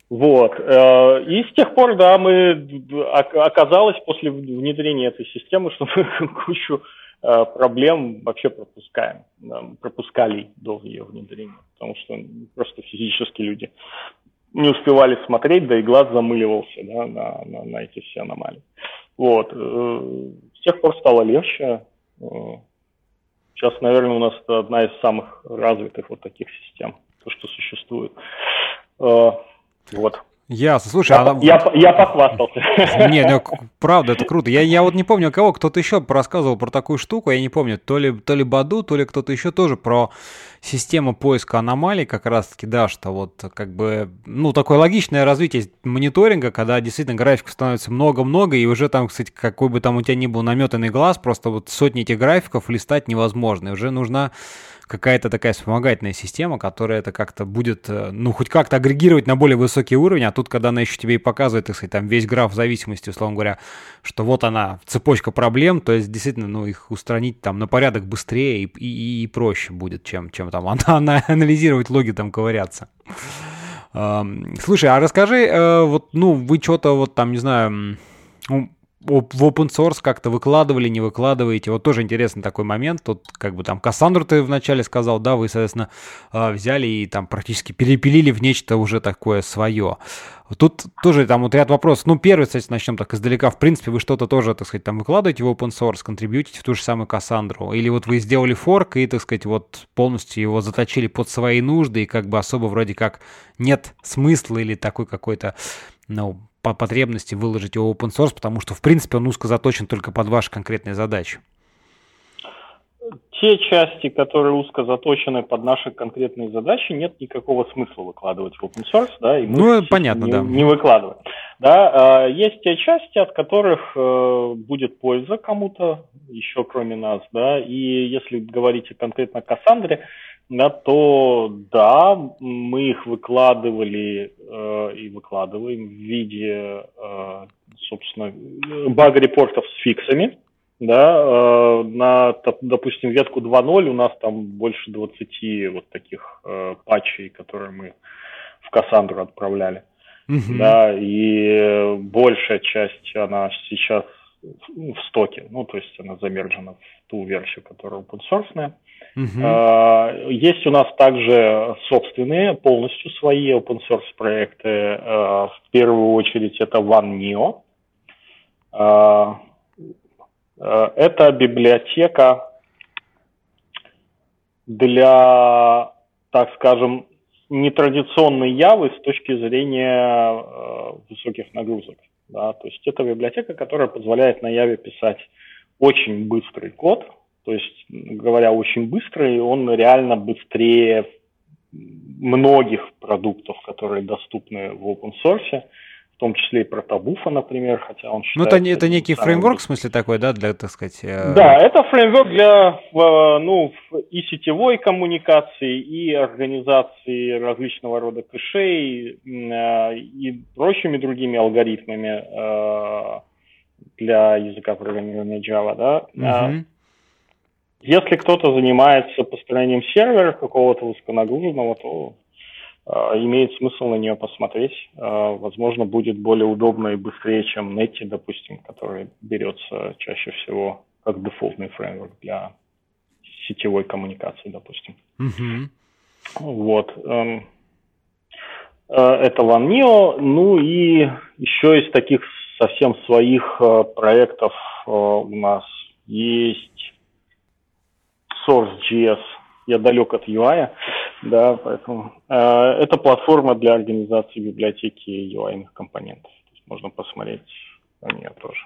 [SPEAKER 2] Вот. Э, и с тех пор, да, мы оказалось после внедрения этой системы, что мы *laughs* кучу э, проблем вообще пропускаем, пропускали до ее внедрения, потому что просто физически люди не успевали смотреть, да и глаз замыливался да, на, на, на эти все аномалии. Вот. Э, с тех пор стало легче. Сейчас, наверное, у нас это одна из самых развитых вот таких систем, то, что существует. Вот.
[SPEAKER 1] Ясно. Слушай,
[SPEAKER 2] я, а... я, я похвастался. *laughs*
[SPEAKER 1] Не, ну правда, это круто. Я, я вот не помню, кого кто-то еще рассказывал про такую штуку, я не помню, то ли, то ли Баду, то ли кто-то еще тоже про систему поиска аномалий, как раз-таки, да, что вот как бы, ну, такое логичное развитие мониторинга, когда действительно графиков становится много-много, и уже там, кстати, какой бы там у тебя ни был наметанный глаз, просто вот сотни этих графиков листать невозможно, и уже нужна какая-то такая вспомогательная система, которая это как-то будет, э, ну, хоть как-то агрегировать на более высокий уровень, а тут, когда она еще тебе и показывает, так сказать, там весь граф зависимости, условно говоря, что вот она, цепочка проблем, то есть действительно, ну, их устранить там на порядок быстрее и, и, и проще будет, чем, чем там она, *laughs* она анализировать логи, там ковыряться. Слушай, а расскажи, э, вот, ну, вы что-то вот там, не знаю, в open source как-то выкладывали, не выкладываете. Вот тоже интересный такой момент. Тут как бы там Кассандру ты вначале сказал, да, вы, соответственно, а, взяли и там практически перепилили в нечто уже такое свое. Тут тоже там вот ряд вопросов. Ну, первый, кстати, начнем так издалека. В принципе, вы что-то тоже, так сказать, там выкладываете в open source, контрибьютите в ту же самую Кассандру. Или вот вы сделали форк и, так сказать, вот полностью его заточили под свои нужды, и как бы особо вроде как нет смысла или такой какой-то, ну, по потребности выложить его open source, потому что, в принципе, он узко заточен только под ваши конкретные задачи?
[SPEAKER 2] Те части, которые узко заточены под наши конкретные задачи, нет никакого смысла выкладывать в open source, да, и
[SPEAKER 1] мы ну, понятно,
[SPEAKER 2] не,
[SPEAKER 1] да.
[SPEAKER 2] не выкладываем. Да, а, есть те части, от которых э, будет польза кому-то, еще кроме нас, да, и если говорить конкретно о Кассандре, да, то да, мы их выкладывали э, и выкладываем в виде, э, собственно, баг-репортов с фиксами. Да, э, на, допустим, ветку 2.0 у нас там больше 20 вот таких э, патчей, которые мы в Кассандру отправляли. Mm-hmm. Да, и большая часть, она сейчас в стоке, ну, то есть она замержена в ту версию, которая open source. Uh-huh. Есть у нас также собственные, полностью свои open source проекты. А, в первую очередь это OneNeo. А, это библиотека для, так скажем, нетрадиционной Явы с точки зрения высоких нагрузок. Да? То есть это библиотека, которая позволяет на Яве писать очень быстрый код, то есть, говоря очень быстрый, он реально быстрее многих продуктов, которые доступны в open source, том числе и протобуфа, например, хотя он
[SPEAKER 1] считается... Ну, это, это некий фреймворк, в смысле, такой, да, для, так сказать... Э...
[SPEAKER 2] Да, это фреймворк для, ну, и сетевой коммуникации, и организации различного рода кэшей, э, и прочими другими алгоритмами э, для языка программирования Java, да. Угу. Если кто-то занимается построением сервера какого-то высоконагруженного, то э, имеет смысл на нее посмотреть. Э, возможно, будет более удобно и быстрее, чем Netty, допустим, который берется чаще всего как дефолтный фреймворк для сетевой коммуникации, допустим. Mm-hmm. Вот. Эм, Это OneNeo. Ну и еще из таких совсем своих проектов у нас есть Source.js. Я далек от UI, да, поэтому это платформа для организации библиотеки UI компонентов. Можно посмотреть на нее тоже.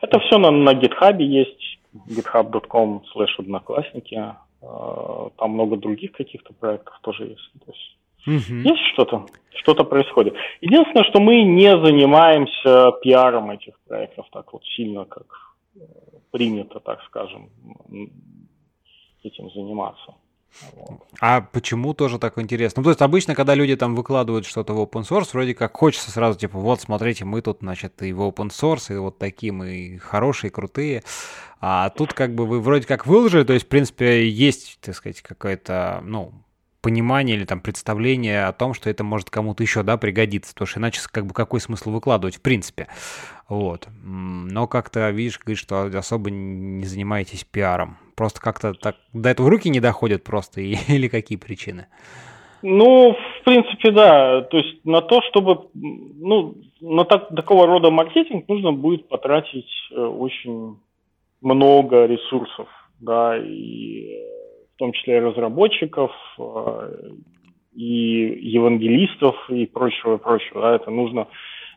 [SPEAKER 2] Это все на, на GitHub есть, github.com slash одноклассники. А, там много других каких-то проектов тоже есть. То есть Угу. Есть что-то, что-то происходит. Единственное, что мы не занимаемся пиаром этих проектов так вот сильно, как э, принято, так скажем, этим заниматься.
[SPEAKER 1] А почему тоже так интересно? Ну, то есть обычно, когда люди там выкладывают что-то в open source, вроде как хочется сразу, типа, вот, смотрите, мы тут, значит, и в open source, и вот такие мы хорошие, крутые. А тут как бы вы вроде как выложили, то есть, в принципе, есть, так сказать, какое-то, ну, понимание или там представление о том, что это может кому-то еще, да, пригодиться, потому что иначе как бы какой смысл выкладывать в принципе, вот. Но как-то, видишь, говоришь, что особо не занимаетесь пиаром, просто как-то так до этого руки не доходят просто, *laughs* или какие причины?
[SPEAKER 2] Ну, в принципе, да. То есть на то, чтобы, ну, на так, такого рода маркетинг нужно будет потратить э, очень много ресурсов, да, и в том числе разработчиков, э, и евангелистов и прочего, прочего. Да, это нужно,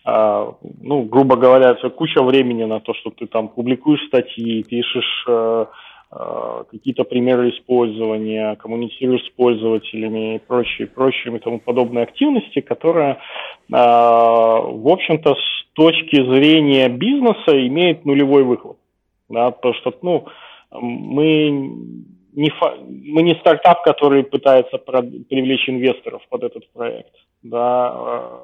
[SPEAKER 2] э, ну, грубо говоря, куча времени на то, что ты там публикуешь статьи, пишешь э, какие-то примеры использования, коммуницируешь с пользователями и прочие, прочие и тому подобные активности, которые, в общем-то, с точки зрения бизнеса имеют нулевой выхлоп. Да, потому что, ну, мы не мы не стартап, который пытается привлечь инвесторов под этот проект. Да, э,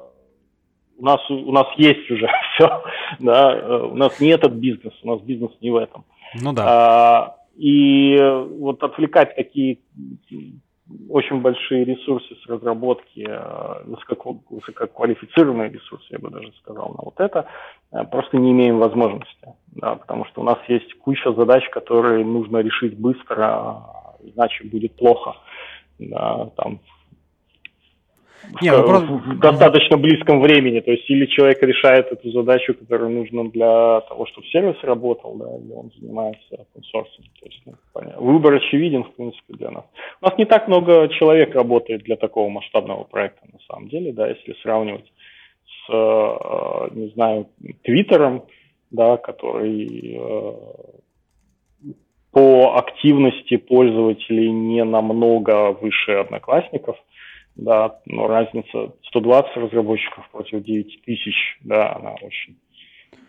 [SPEAKER 2] у нас, у нас есть уже *laughs* все, да, э, у нас не этот бизнес, у нас бизнес не в этом.
[SPEAKER 1] Ну да.
[SPEAKER 2] А, и вот отвлекать такие очень большие ресурсы с разработки, э, высококвалифицированные ресурсы, я бы даже сказал, на вот это, э, просто не имеем возможности, да, потому что у нас есть куча задач, которые нужно решить быстро, а иначе будет плохо. Да, там не, в, просто... в достаточно близком времени. То есть или человек решает эту задачу, которая нужна для того, чтобы сервис работал, да, или он занимается open source. То есть, ну, Выбор очевиден, в принципе, для нас. У нас не так много человек работает для такого масштабного проекта, на самом деле, да, если сравнивать с, э, не знаю, Твиттером, да, который э, по активности пользователей не намного выше одноклассников – да, но разница 120 разработчиков против 9 тысяч, да, она очень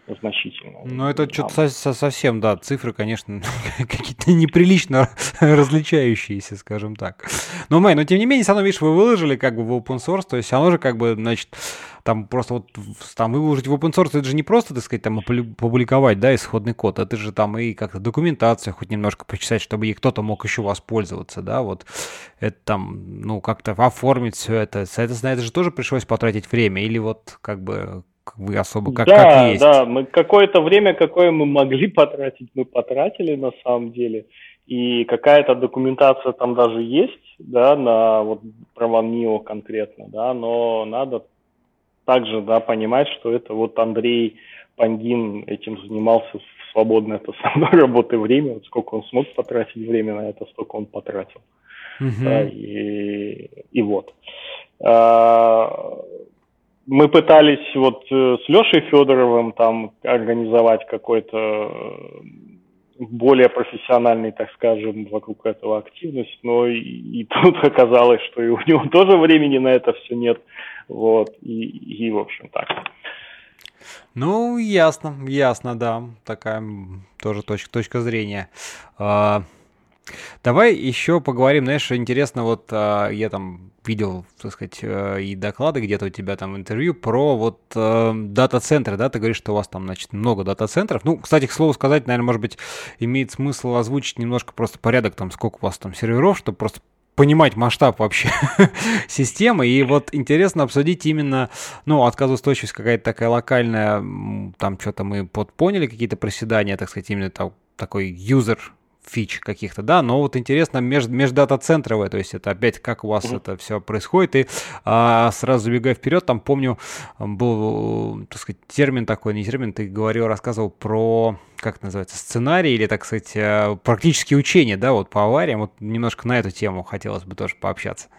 [SPEAKER 2] значительная.
[SPEAKER 1] Ну, это что-то со совсем, да, цифры, конечно, *laughs* какие-то неприлично *laughs* различающиеся, скажем так. Но, Мэй, но тем не менее, все равно, видишь, вы выложили как бы в open source, то есть оно же как бы, значит, там просто вот там выложить в open source, это же не просто, так сказать, там опубликовать, да, исходный код, это же там и как-то документацию хоть немножко почитать, чтобы ей кто-то мог еще воспользоваться, да, вот это там, ну, как-то оформить все это, соответственно, это же тоже пришлось потратить время, или вот как бы вы особо как,
[SPEAKER 2] да,
[SPEAKER 1] как есть?
[SPEAKER 2] Да, мы какое-то время, какое мы могли потратить, мы потратили на самом деле. И какая-то документация там даже есть, да, на вот про Ваннио конкретно, да, но надо также, да, понимать, что это вот Андрей Пандин этим занимался в свободное это со мной *laughs* работы время, вот сколько он смог потратить время на это, столько он потратил. Uh-huh. Да, и, и вот. А, мы пытались вот э, с Лешей Федоровым там организовать какой-то э, более профессиональный, так скажем, вокруг этого активность, но и, и тут *laughs* оказалось, что и у него *laughs* тоже времени на это все нет. Вот, и, и в общем так.
[SPEAKER 1] Ну, ясно, ясно, да. Такая тоже точка, точка зрения. А, давай еще поговорим, знаешь, интересно, вот а, я там видел, так сказать, э, и доклады где-то у тебя там интервью про вот э, дата-центры, да, ты говоришь, что у вас там, значит, много дата-центров. Ну, кстати, к слову сказать, наверное, может быть, имеет смысл озвучить немножко просто порядок там, сколько у вас там серверов, чтобы просто понимать масштаб вообще *laughs* системы. И вот интересно обсудить именно, ну, отказоустойчивость какая-то такая локальная, там что-то мы подпоняли, какие-то проседания, так сказать, именно там, такой user фич каких-то, да, но вот интересно меж, междата-центровое, то есть это опять как у вас mm-hmm. это все происходит, и а, сразу забегая вперед, там помню, был, так сказать, термин такой, не термин, ты говорил, рассказывал про, как называется, сценарий или, так сказать, э, практические учения, да, вот по авариям, вот немножко на эту тему хотелось бы тоже пообщаться.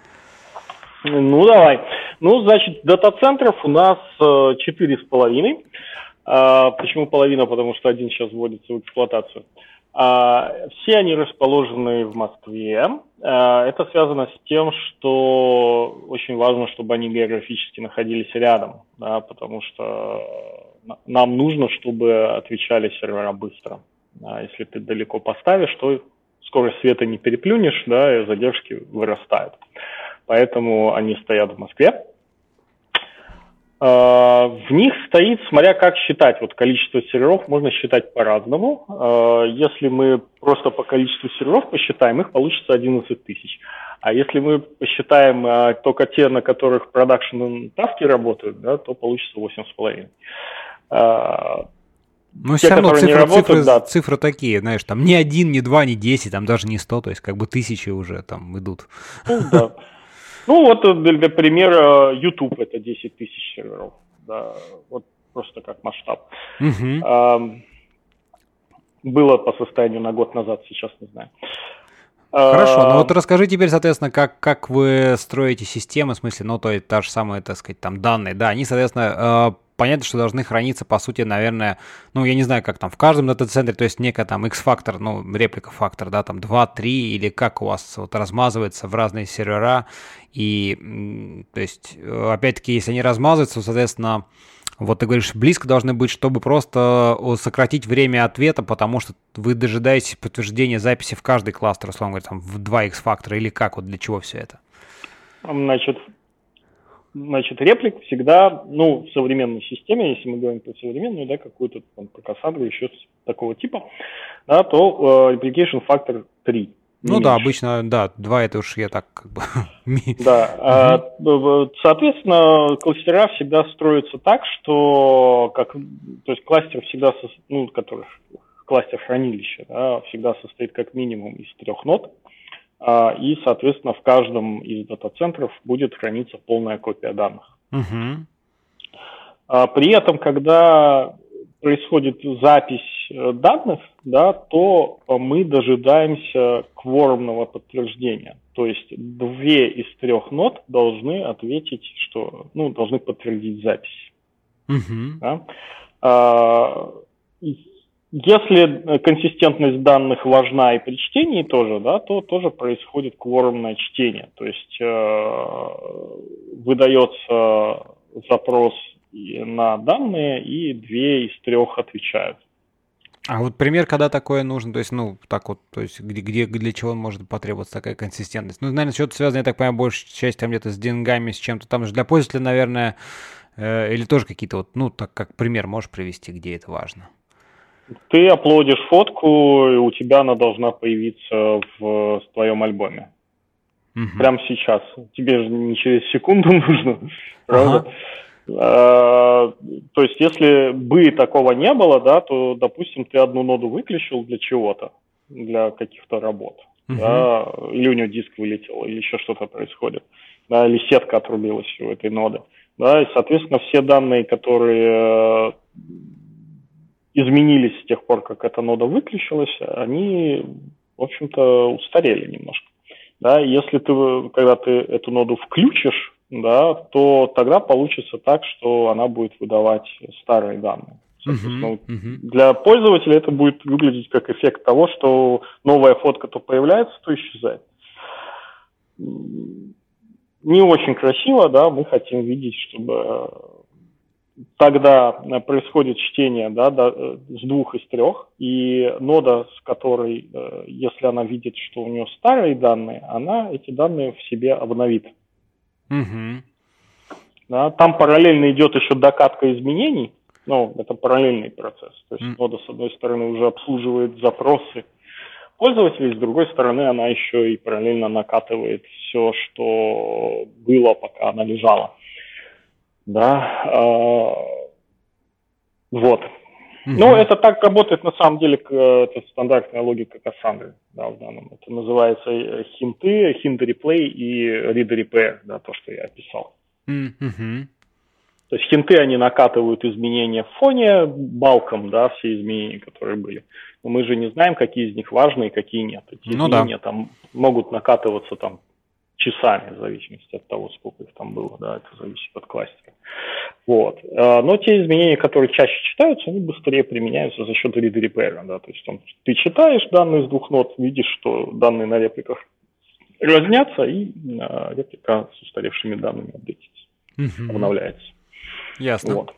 [SPEAKER 2] Ну, давай. Ну, значит, дата-центров у нас э, четыре с половиной. А, почему половина? Потому что один сейчас вводится в эксплуатацию. А, все они расположены в Москве. А, это связано с тем, что очень важно, чтобы они географически находились рядом, да, потому что нам нужно, чтобы отвечали сервера быстро. А если ты далеко поставишь, то скорость света не переплюнешь, да, и задержки вырастают. Поэтому они стоят в Москве. А, в них стоит, смотря как считать, вот количество серверов можно считать по-разному. А, если мы просто по количеству серверов посчитаем, их получится 11 тысяч. А если мы посчитаем а, только те, на которых продакшн таски работают, да, то получится 8,5.
[SPEAKER 1] Но те, все равно цифры, работают, цифры, да. цифры такие, знаешь, там ни один, ни два, ни десять, там даже не сто, то есть как бы тысячи уже там идут.
[SPEAKER 2] Ну да. *laughs* Ну вот э, для примера YouTube это 10 тысяч серверов. Да, вот просто как масштаб. Угу. было по состоянию на год назад, сейчас не знаю.
[SPEAKER 1] Хорошо, ну вот расскажи теперь, соответственно, как, как вы строите системы, в смысле, ну, то есть та же самая, так сказать, там данные, да, они, соответственно, э, понятно, что должны храниться, по сути, наверное, ну, я не знаю, как там, в каждом дата-центре, то есть некая там X-фактор, ну, реплика-фактор, да, там 2, 3, или как у вас вот размазывается в разные сервера, и, то есть, опять-таки, если они размазываются, соответственно, вот ты говоришь, близко должны быть, чтобы просто сократить время ответа, потому что вы дожидаетесь подтверждения записи в каждый кластер, условно говоря, там в 2 X-фактора, или как, вот для чего все это?
[SPEAKER 2] Значит, Значит, реплик всегда, ну, в современной системе, если мы говорим про современную, да, какую-то там про Cassandra, еще такого типа, да, то э, replication factor 3.
[SPEAKER 1] Ну меньше. да, обычно, да, 2 это уж я так как бы... *laughs*
[SPEAKER 2] Да, угу. соответственно, кластера всегда строятся так, что, как, то есть кластер всегда, ну, который, кластер хранилища, да, всегда состоит как минимум из трех нод, а, и, соответственно, в каждом из дата-центров будет храниться полная копия данных. Угу. При этом, когда происходит запись э, данных, да, то мы дожидаемся кворумного подтверждения. То есть две из трех нот должны ответить, что, ну, должны подтвердить запись. Угу. Да? А, если э, консистентность данных важна и при чтении тоже, да, то тоже происходит кворумное чтение. То есть э, выдается запрос на данные, и две из трех отвечают.
[SPEAKER 1] А вот пример, когда такое нужно, то есть, ну, так вот, то есть, где, где для чего может потребоваться такая консистентность? Ну, наверное, что-то связано, я так понимаю, большая часть там где-то с деньгами, с чем-то там же для пользователя, наверное, э, или тоже какие-то вот, ну, так как пример можешь привести, где это важно?
[SPEAKER 2] Ты оплодишь фотку, и у тебя она должна появиться в, в твоем альбоме. Угу. Прямо сейчас. Тебе же не через секунду *laughs* нужно, правда? Ага. А, то есть, если бы такого не было, да, то, допустим, ты одну ноду выключил для чего-то, для каких-то работ, угу. да, или у него диск вылетел, или еще что-то происходит, да, или сетка отрубилась у этой ноды, да, и, соответственно, все данные, которые изменились с тех пор, как эта нода выключилась, они, в общем-то, устарели немножко. Да, если ты, когда ты эту ноду включишь, да, то тогда получится так, что она будет выдавать старые данные. Uh-huh, uh-huh. Для пользователя это будет выглядеть как эффект того, что новая фотка то появляется, то исчезает. Не очень красиво, да, мы хотим видеть, чтобы тогда происходит чтение да, до, с двух из трех, и нода, с которой, э, если она видит, что у нее старые данные, она эти данные в себе обновит. Угу. Да, там параллельно идет еще докатка изменений, ну, это параллельный процесс. То есть mm. нода, с одной стороны, уже обслуживает запросы пользователей, с другой стороны, она еще и параллельно накатывает все, что было, пока она лежала. Да, э, вот. Ну, это так работает на самом деле, это стандартная логика Cassandra, да, в данном. Это называется э, хинты, hint replay и read repair, да, то, что я описал. Mm-hmm. То есть хинты, они накатывают изменения в фоне балком, да, все изменения, которые были. Но мы же не знаем, какие из них важны и какие нет. Эти ну, изменения да. там могут накатываться там часами, в зависимости от того, сколько их там было, да, это зависит от кластера. Вот. А, но те изменения, которые чаще читаются, они быстрее применяются за счет read repair, да, то есть там, ты читаешь данные с двух нот, видишь, что данные на репликах разнятся, и а, реплика с устаревшими данными апдейтится, угу. обновляется.
[SPEAKER 1] Ясно. Вот.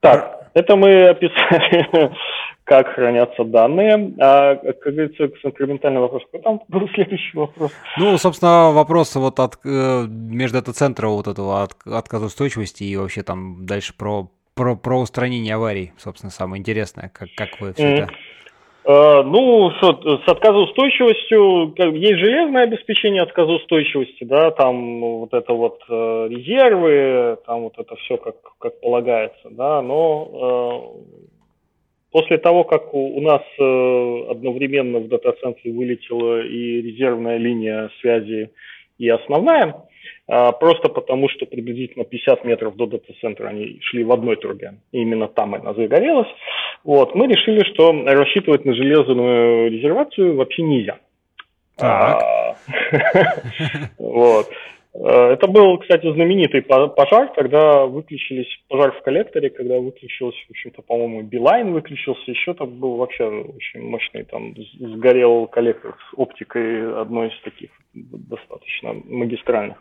[SPEAKER 2] Так, это мы описали как хранятся данные. А, как говорится, инкрементальный вопрос. Какой там был следующий вопрос?
[SPEAKER 1] Ну, собственно, вопрос вот от э, междата-центра вот этого от, отказоустойчивости и вообще там дальше про, про, про устранение аварий, собственно, самое интересное, как, как вы все mm-hmm. это...
[SPEAKER 2] Uh, ну, что, с отказоустойчивостью, есть железное обеспечение отказоустойчивости, да, там вот это вот э, резервы, там вот это все как, как полагается, да, но э, После того, как у, нас э, одновременно в дата-центре вылетела и резервная линия связи, и основная, э, просто потому что приблизительно 50 метров до дата-центра они шли в одной трубе, и именно там она загорелась, вот, мы решили, что рассчитывать на железную резервацию вообще нельзя. Так. А, *laughs* вот. Э, это был, кстати, знаменитый пожар, когда выключились, пожар в коллекторе, когда выключился, в общем-то, по-моему, Билайн выключился, еще там был вообще очень мощный, там сгорел коллектор с оптикой одной из таких достаточно магистральных.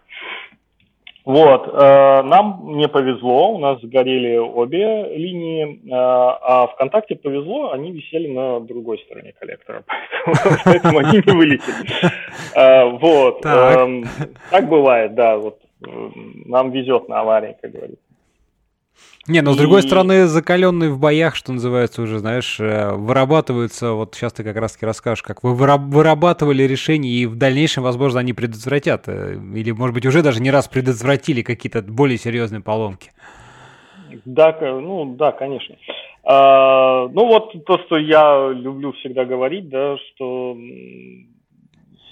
[SPEAKER 2] Вот, э, нам не повезло, у нас сгорели обе линии, э, а ВКонтакте повезло, они висели на другой стороне коллектора, *laughs* поэтому они не вылетели. Э, вот, эм, так бывает, да, вот нам везет на аварии, как говорится.
[SPEAKER 1] Не, но с другой стороны, закаленные в боях, что называется, уже, знаешь, э, вырабатываются, вот сейчас ты как раз-таки расскажешь, как вы вырабатывали решения, и в дальнейшем, возможно, они предотвратят, э, или, может быть, уже даже не раз предотвратили какие-то более серьезные поломки.
[SPEAKER 2] Да, ну да, конечно. А, ну вот то, что я люблю всегда говорить, да, что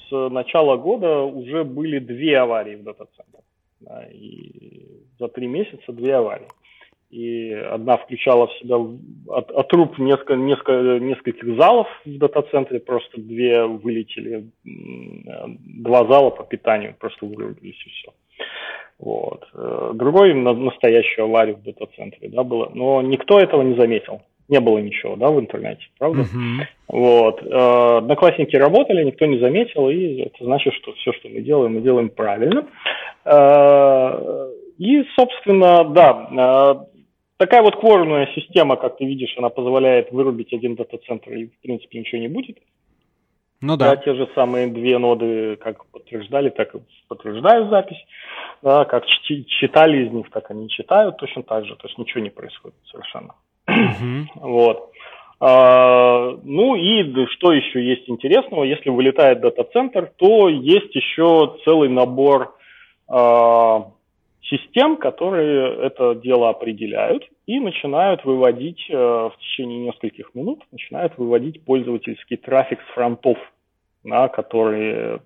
[SPEAKER 2] с начала года уже были две аварии в дата-центрах. Да, и за три месяца две аварии и одна включала в себя от, от труб несколько, несколько, нескольких залов в дата-центре, просто две вылетели, два зала по питанию просто вырубились и все. Вот. Э, другой на настоящую аварию в дата-центре, да, было, но никто этого не заметил. Не было ничего, да, в интернете, правда? Uh-huh. Вот. Э, одноклассники работали, никто не заметил, и это значит, что все, что мы делаем, мы делаем правильно. Э, и, собственно, да, Такая вот кворумная система, как ты видишь, она позволяет вырубить один дата-центр и, в принципе, ничего не будет. Ну да. да. Те же самые две ноды как подтверждали, так и подтверждают запись. Да, как читали из них, так они читают точно так же. То есть ничего не происходит совершенно. Вот. А, ну и что еще есть интересного? Если вылетает дата-центр, то есть еще целый набор а, систем, которые это дело определяют и начинают выводить э, в течение нескольких минут, начинают выводить пользовательский трафик с фронтов, на которые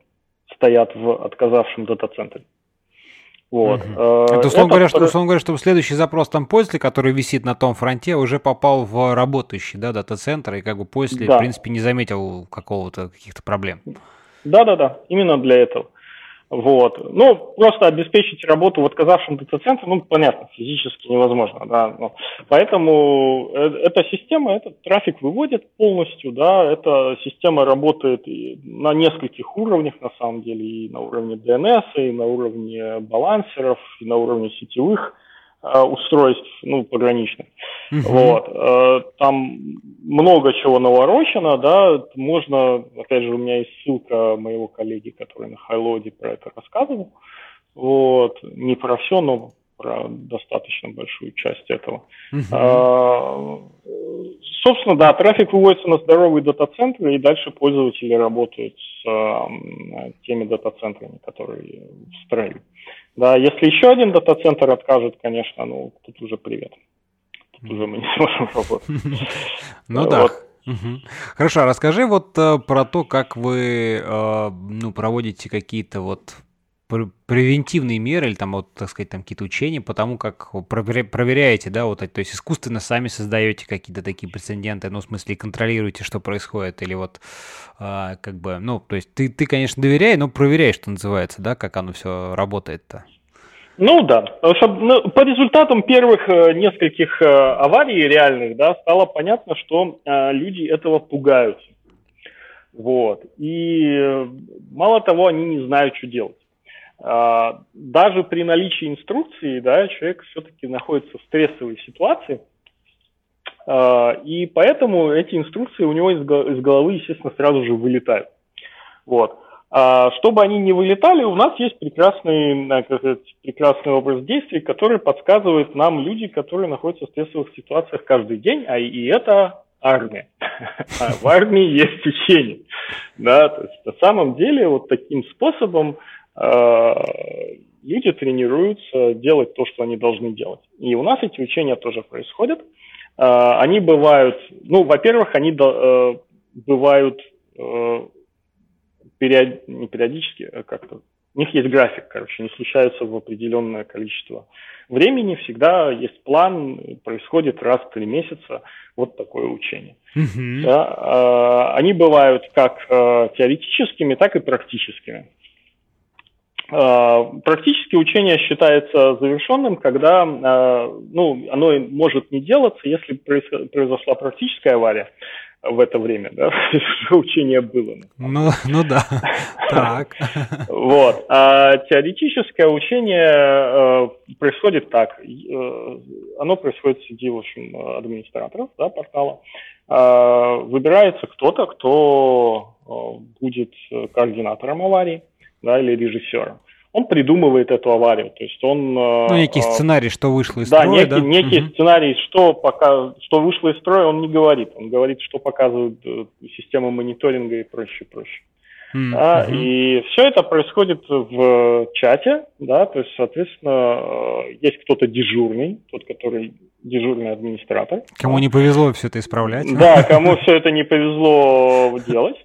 [SPEAKER 2] стоят в отказавшем дата-центре.
[SPEAKER 1] Вот. Угу. Это, условно, это... Говоря, что, условно говоря, чтобы следующий запрос там пользователя, который висит на том фронте, уже попал в работающий да, дата-центр, и как бы пользователь, да. в принципе, не заметил какого-то каких-то проблем.
[SPEAKER 2] Да-да-да, именно для этого. Вот. Ну, просто обеспечить работу в отказавшем дата-центре, ну, понятно, физически невозможно, да. Но, поэтому э, эта система, этот трафик выводит полностью, да, эта система работает на нескольких уровнях, на самом деле, и на уровне DNS, и на уровне балансеров, и на уровне сетевых Э, устройств, ну, пограничных. Uh-huh. Вот. Э, там много чего наворочено, да, можно, опять же, у меня есть ссылка моего коллеги, который на Хайлоде про это рассказывал. Вот. Не про все, но про достаточно большую часть этого. Uh-huh. А, собственно, да, трафик выводится на здоровые дата-центры, и дальше пользователи работают с а, теми дата-центрами, которые в строю. Да, если еще один дата-центр откажет, конечно, ну, тут уже привет. Тут уже мы не *laughs* сможем работать. *laughs*
[SPEAKER 1] Ну да. Хорошо, а расскажи вот э, про то, как вы э, ну, проводите какие-то вот превентивные меры или там вот, так сказать, там какие-то учения по тому, как проверяете, да, вот, то есть искусственно сами создаете какие-то такие прецеденты, ну, в смысле, контролируете, что происходит, или вот, а, как бы, ну, то есть ты, ты, конечно, доверяй, но проверяй, что называется, да, как оно все работает-то.
[SPEAKER 2] Ну да, ну, по результатам первых э, нескольких э, аварий реальных, да, стало понятно, что э, люди этого пугаются. Вот. И мало того, они не знают, что делать. А, даже при наличии инструкции, да, человек все-таки находится в стрессовой ситуации, а, и поэтому эти инструкции у него из головы, естественно, сразу же вылетают. Вот. А чтобы они не вылетали, у нас есть прекрасный, как сказать, прекрасный образ действий, который подсказывает нам люди, которые находятся в стрессовых ситуациях каждый день, а и это армия. *laughs* В армии есть учение. Да, то есть на самом деле вот таким способом Э, люди тренируются делать то, что они должны делать. И у нас эти учения тоже происходят. Э, они бывают, ну, во-первых, они э, бывают период, не периодически, а как-то у них есть график, короче, они случаются в определенное количество времени, всегда есть план, происходит раз в три месяца вот такое учение. Mm-hmm. Да, они бывают как теоретическими, так и практическими. А, практически учение считается завершенным, когда а, ну, оно может не делаться, если произошла практическая авария в это время, да, *laughs* учение было.
[SPEAKER 1] Ну, ну да, *laughs* так.
[SPEAKER 2] Вот. А теоретическое учение э, происходит так. Э, оно происходит среди, в общем, администраторов да, портала. Э, выбирается кто-то, кто будет координатором аварии да, или режиссером. Он придумывает эту аварию, то есть он...
[SPEAKER 1] Э, ну, некий э, сценарий, что вышло из
[SPEAKER 2] да,
[SPEAKER 1] строя,
[SPEAKER 2] некий, да? некий угу. сценарий, что, пока, что вышло из строя, он не говорит. Он говорит, что показывает э, система мониторинга и прочее, прочее. Mm-hmm. Да, и все это происходит в чате, да, то есть, соответственно, есть кто-то дежурный, тот, который дежурный администратор.
[SPEAKER 1] Кому не повезло все это исправлять.
[SPEAKER 2] Да, кому *laughs* все это не повезло делать.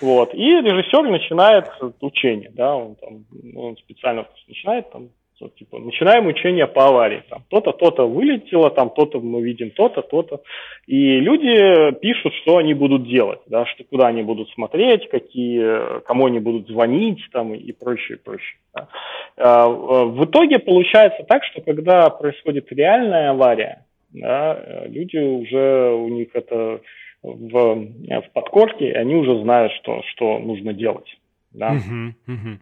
[SPEAKER 2] Вот. И режиссер начинает учение, да, он, там, он специально начинает там, вот, типа, начинаем учение по аварии. Там то-то, то-то вылетело, там то-то мы видим, то-то, то-то. И люди пишут, что они будут делать, да, что куда они будут смотреть, какие, кому они будут звонить там, и прочее, прочее. Да. А, в итоге получается так, что когда происходит реальная авария, да, люди уже, у них это в, в подкорке, они уже знают, что, что нужно делать. Да? Uh-huh, uh-huh.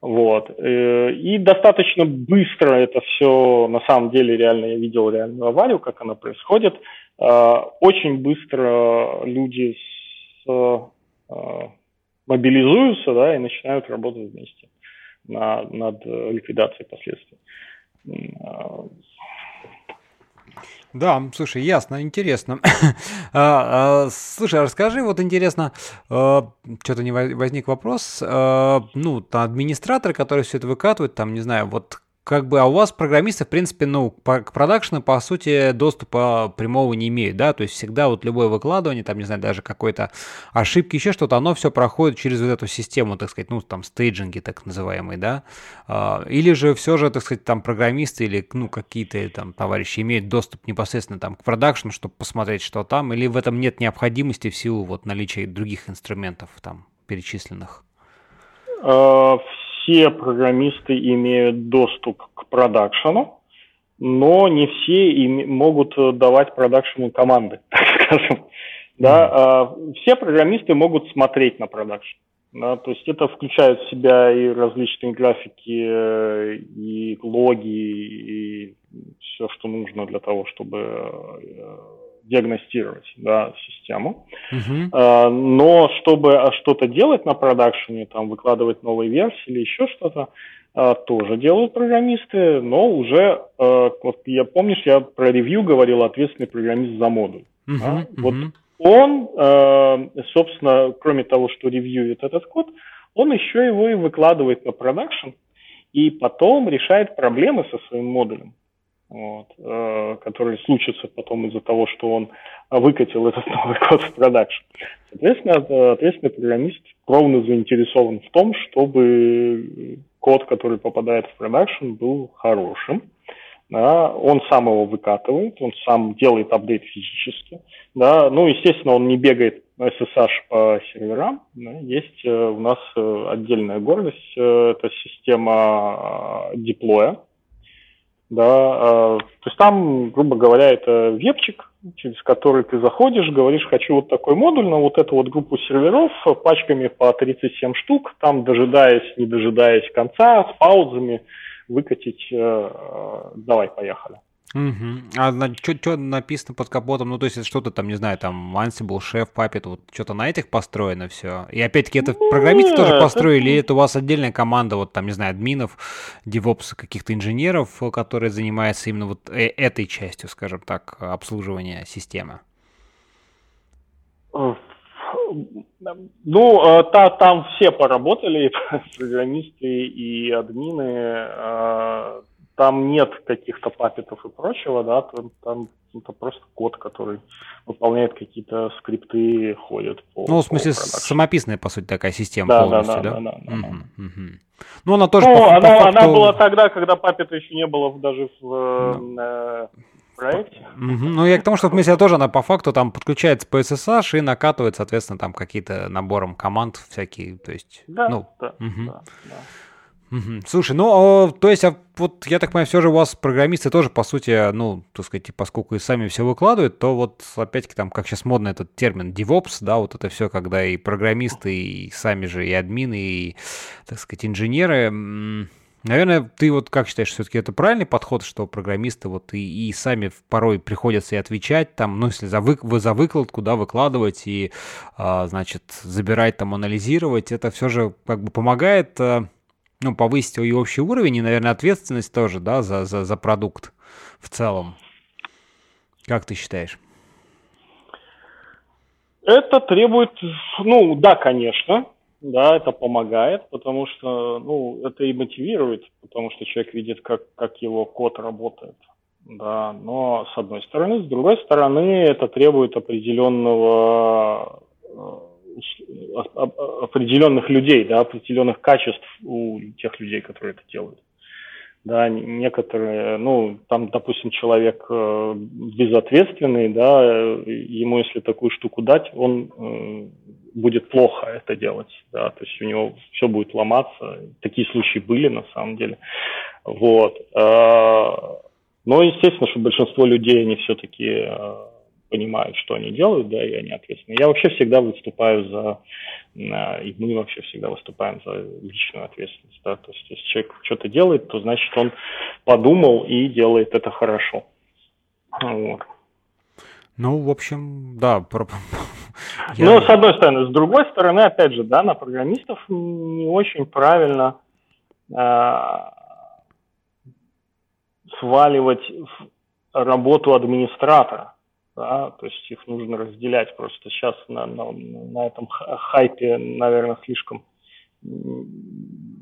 [SPEAKER 2] Вот. Э, и достаточно быстро это все, на самом деле, реально, я видел реальную аварию, как она происходит. Э, очень быстро люди с, э, мобилизуются да, и начинают работать вместе над, над ликвидацией последствий.
[SPEAKER 1] Да, слушай, ясно, интересно. *laughs* а, а, слушай, а расскажи, вот интересно, что-то не возник вопрос, ну, администратор, который все это выкатывает, там, не знаю, вот как бы, а у вас программисты, в принципе, ну, к продакшену, по сути, доступа прямого не имеют, да, то есть всегда вот любое выкладывание, там, не знаю, даже какой-то ошибки, еще что-то, оно все проходит через вот эту систему, так сказать, ну, там, стейджинги так называемые, да, а, или же все же, так сказать, там, программисты или, ну, какие-то там товарищи имеют доступ непосредственно там к продакшну, чтобы посмотреть, что там, или в этом нет необходимости в силу вот наличия других инструментов там перечисленных?
[SPEAKER 2] А, все программисты имеют доступ к продакшену, но не все им могут э, давать продакшену команды, *laughs* так скажем. Да, а все программисты могут смотреть на продакшн. Да, то есть это включает в себя и различные графики, э, и логи, и все, что нужно для того, чтобы э, диагностировать да, систему. Uh-huh. А, но чтобы а, что-то делать на продакшене, там выкладывать новые версии или еще что-то, а, тоже делают программисты, но уже, а, вот я помнишь, я про ревью говорил, ответственный программист за модуль. Uh-huh, да? uh-huh. Вот он, собственно, кроме того, что ревьюет этот код, он еще его и выкладывает на продакшн, и потом решает проблемы со своим модулем. Вот, э, который случится потом из-за того, что он выкатил этот *laughs* новый код в продакшн. Соответственно, ответственный программист кровно заинтересован в том, чтобы код, который попадает в продакшн, был хорошим. Да, он сам его выкатывает, он сам делает апдейт физически. Да, ну, естественно, он не бегает SSH по серверам. Да, есть э, у нас э, отдельная гордость, э, это система деплоя. Да, то есть там, грубо говоря, это вебчик, через который ты заходишь, говоришь, хочу вот такой модуль на вот эту вот группу серверов пачками по 37 штук, там дожидаясь, не дожидаясь конца, с паузами выкатить, давай, поехали.
[SPEAKER 1] Угу. А что написано под капотом? Ну, то есть это что-то там, не знаю, там Ansible, Chef, Puppet, вот что-то на этих построено все. И опять-таки это ну, программисты тоже построили, это... или это у вас отдельная команда, вот там, не знаю, админов, девопс, каких-то инженеров, которые занимаются именно вот э, этой частью, скажем так, обслуживания системы?
[SPEAKER 2] Ну, э, та, там все поработали, *laughs* программисты и админы. Там нет каких-то папетов и прочего, да, там, там это просто код, который выполняет какие-то скрипты, ходит
[SPEAKER 1] по Ну, в смысле, по самописная, по сути, такая система да, полностью, да? Да, да, да. да, угу, угу. Ну, она тоже
[SPEAKER 2] ну, по, она, по факту... она была тогда, когда папета еще не было даже в ну. э, проекте.
[SPEAKER 1] Угу. Ну, я к тому, что в смысле тоже она по факту там подключается по SSH и накатывает, соответственно, там какие-то набором команд всякие, то есть...
[SPEAKER 2] Да,
[SPEAKER 1] ну,
[SPEAKER 2] да, угу. да, да.
[SPEAKER 1] Слушай, ну, то есть, а вот я так понимаю, все же у вас программисты тоже, по сути, ну, так сказать, поскольку и сами все выкладывают, то вот, опять-таки, там, как сейчас модно этот термин DevOps, да, вот это все, когда и программисты, и сами же, и админы, и, так сказать, инженеры. Наверное, ты вот как считаешь, все-таки это правильный подход, что программисты вот и, и сами порой приходится и отвечать там, ну, если за, вы за выкладку, да, выкладывать и, а, значит, забирать там, анализировать, это все же как бы помогает а, ну, повысить и общий уровень, и, наверное, ответственность тоже, да, за, за, за продукт в целом. Как ты считаешь?
[SPEAKER 2] Это требует, ну, да, конечно, да, это помогает, потому что, ну, это и мотивирует, потому что человек видит, как, как его код работает, да, но с одной стороны, с другой стороны, это требует определенного э, определенных людей, да, определенных качеств у тех людей, которые это делают. Да, некоторые, ну, там, допустим, человек э, безответственный, да, ему если такую штуку дать, он э, будет плохо это делать, да, то есть у него все будет ломаться. Такие случаи были на самом деле. Вот. Э, но, естественно, что большинство людей, они все-таки э, понимают, что они делают, да, и они ответственны. Я вообще всегда выступаю за, и мы вообще всегда выступаем за личную ответственность, да, то есть если человек что-то делает, то значит он подумал и делает это хорошо. Вот.
[SPEAKER 1] Ну, в общем, да. Про...
[SPEAKER 2] Ну, с одной стороны. С другой стороны, опять же, да, на программистов не очень правильно э, сваливать работу администратора да, то есть их нужно разделять просто сейчас на, на, на этом хайпе, наверное, слишком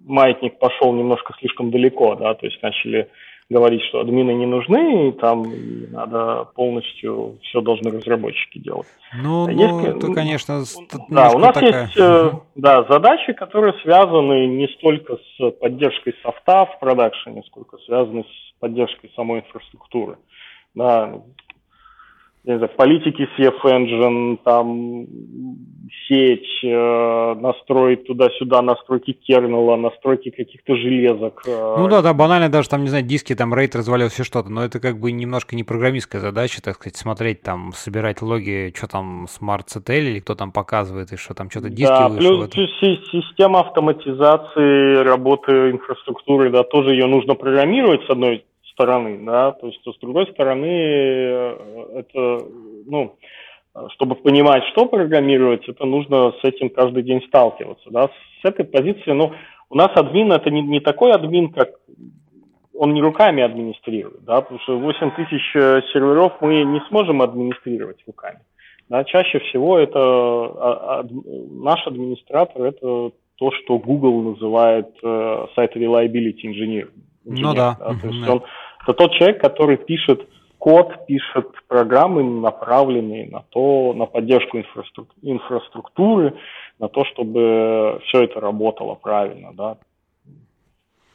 [SPEAKER 2] маятник пошел немножко слишком далеко, да, то есть начали говорить, что админы не нужны, и там надо полностью все должны разработчики делать.
[SPEAKER 1] Ну, есть, ну это, конечно,
[SPEAKER 2] да, у нас такая... есть угу. да, задачи, которые связаны не столько с поддержкой софта в продакшене, сколько связаны с поддержкой самой инфраструктуры. Да, не знаю, политики CF Engine, там сеть, э, настроить туда-сюда, настройки кернела, настройки каких-то железок.
[SPEAKER 1] Э. Ну да, да, банально даже там, не знаю, диски, там рейд развалился, что-то, но это как бы немножко не программистская задача, так сказать, смотреть там, собирать логи, что там Smart CTL или кто там показывает, и что там что-то диски
[SPEAKER 2] да, вышло. плюс система автоматизации работы инфраструктуры, да, тоже ее нужно программировать с одной стороны, да, то есть с другой стороны э, это, ну, чтобы понимать, что программировать, это нужно с этим каждый день сталкиваться, да, с этой позиции, ну, у нас админ это не, не такой админ, как он не руками администрирует, да, потому что 8 тысяч э, серверов мы не сможем администрировать руками. Да, чаще всего это а, а, наш администратор это то, что Google называет э, сайт reliability engineer.
[SPEAKER 1] Ну да.
[SPEAKER 2] да? То есть он Это тот человек, который пишет код, пишет программы, направленные на то, на поддержку инфраструктуры, на то, чтобы все это работало правильно, да,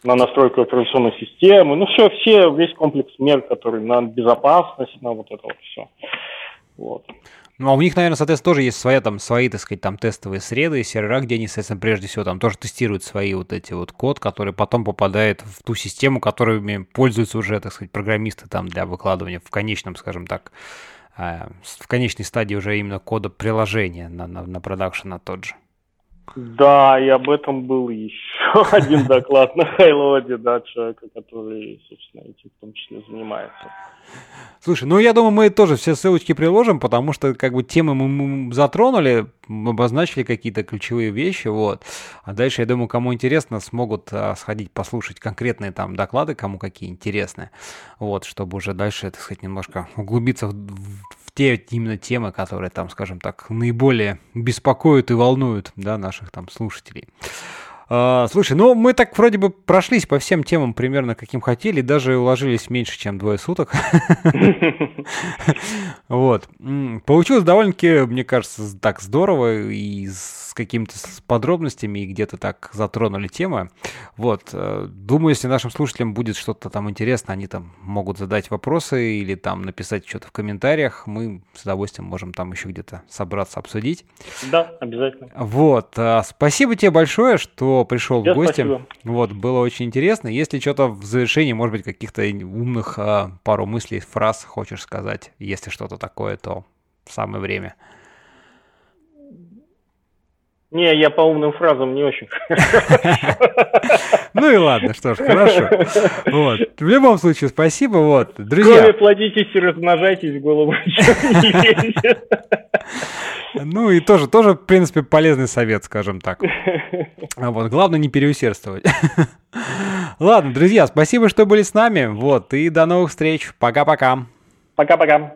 [SPEAKER 2] на настройку операционной системы, ну все, все, весь комплекс мер, который на безопасность, на вот это вот все.
[SPEAKER 1] Вот. Ну, а у них, наверное, соответственно, тоже есть своя, там, свои, так сказать, там, тестовые среды, сервера, где они, соответственно, прежде всего там тоже тестируют свои вот эти вот код, который потом попадает в ту систему, которыми пользуются уже, так сказать, программисты там для выкладывания в конечном, скажем так, а, в конечной стадии уже именно кода приложения на, на, на продакшн на тот же.
[SPEAKER 2] Да, и об этом был еще *laughs* один доклад на Хайлоде, да, человека, который, собственно, этим в том числе занимается.
[SPEAKER 1] Слушай, ну я думаю, мы тоже все ссылочки приложим, потому что как бы темы мы затронули, обозначили какие-то ключевые вещи, вот. А дальше, я думаю, кому интересно, смогут а, сходить послушать конкретные там доклады, кому какие интересные, вот, чтобы уже дальше, так сказать, немножко углубиться в, в те именно темы, которые там, скажем так, наиболее беспокоят и волнуют, да, наших там слушателей. А, слушай, ну мы так вроде бы прошлись по всем темам примерно каким хотели, даже уложились меньше, чем двое суток. *laughs* Вот. Получилось довольно-таки, мне кажется, так здорово и с какими-то подробностями и где-то так затронули темы. Вот. Э, думаю, если нашим слушателям будет что-то там интересно, они там могут задать вопросы или там написать что-то в комментариях. Мы с удовольствием можем там еще где-то собраться, обсудить.
[SPEAKER 2] Да, обязательно.
[SPEAKER 1] Вот. Э, спасибо тебе большое, что пришел Я в гости. Спасибо. Вот, было очень интересно. Если что-то в завершении, может быть, каких-то умных а, пару мыслей, фраз хочешь сказать, если что-то такое, то самое время.
[SPEAKER 2] Не, я по умным фразам не очень. *laughs*
[SPEAKER 1] Ну и ладно, что ж, хорошо. Вот. В любом случае, спасибо. Вот, друзья. Кроме
[SPEAKER 2] плодитесь и размножайтесь, голову
[SPEAKER 1] Ну и тоже, тоже, в принципе, полезный совет, скажем так. Вот, главное не переусердствовать. *laughs* Ладно, друзья, спасибо, что были с нами. Вот, и до новых встреч. Пока-пока.
[SPEAKER 2] Пока-пока.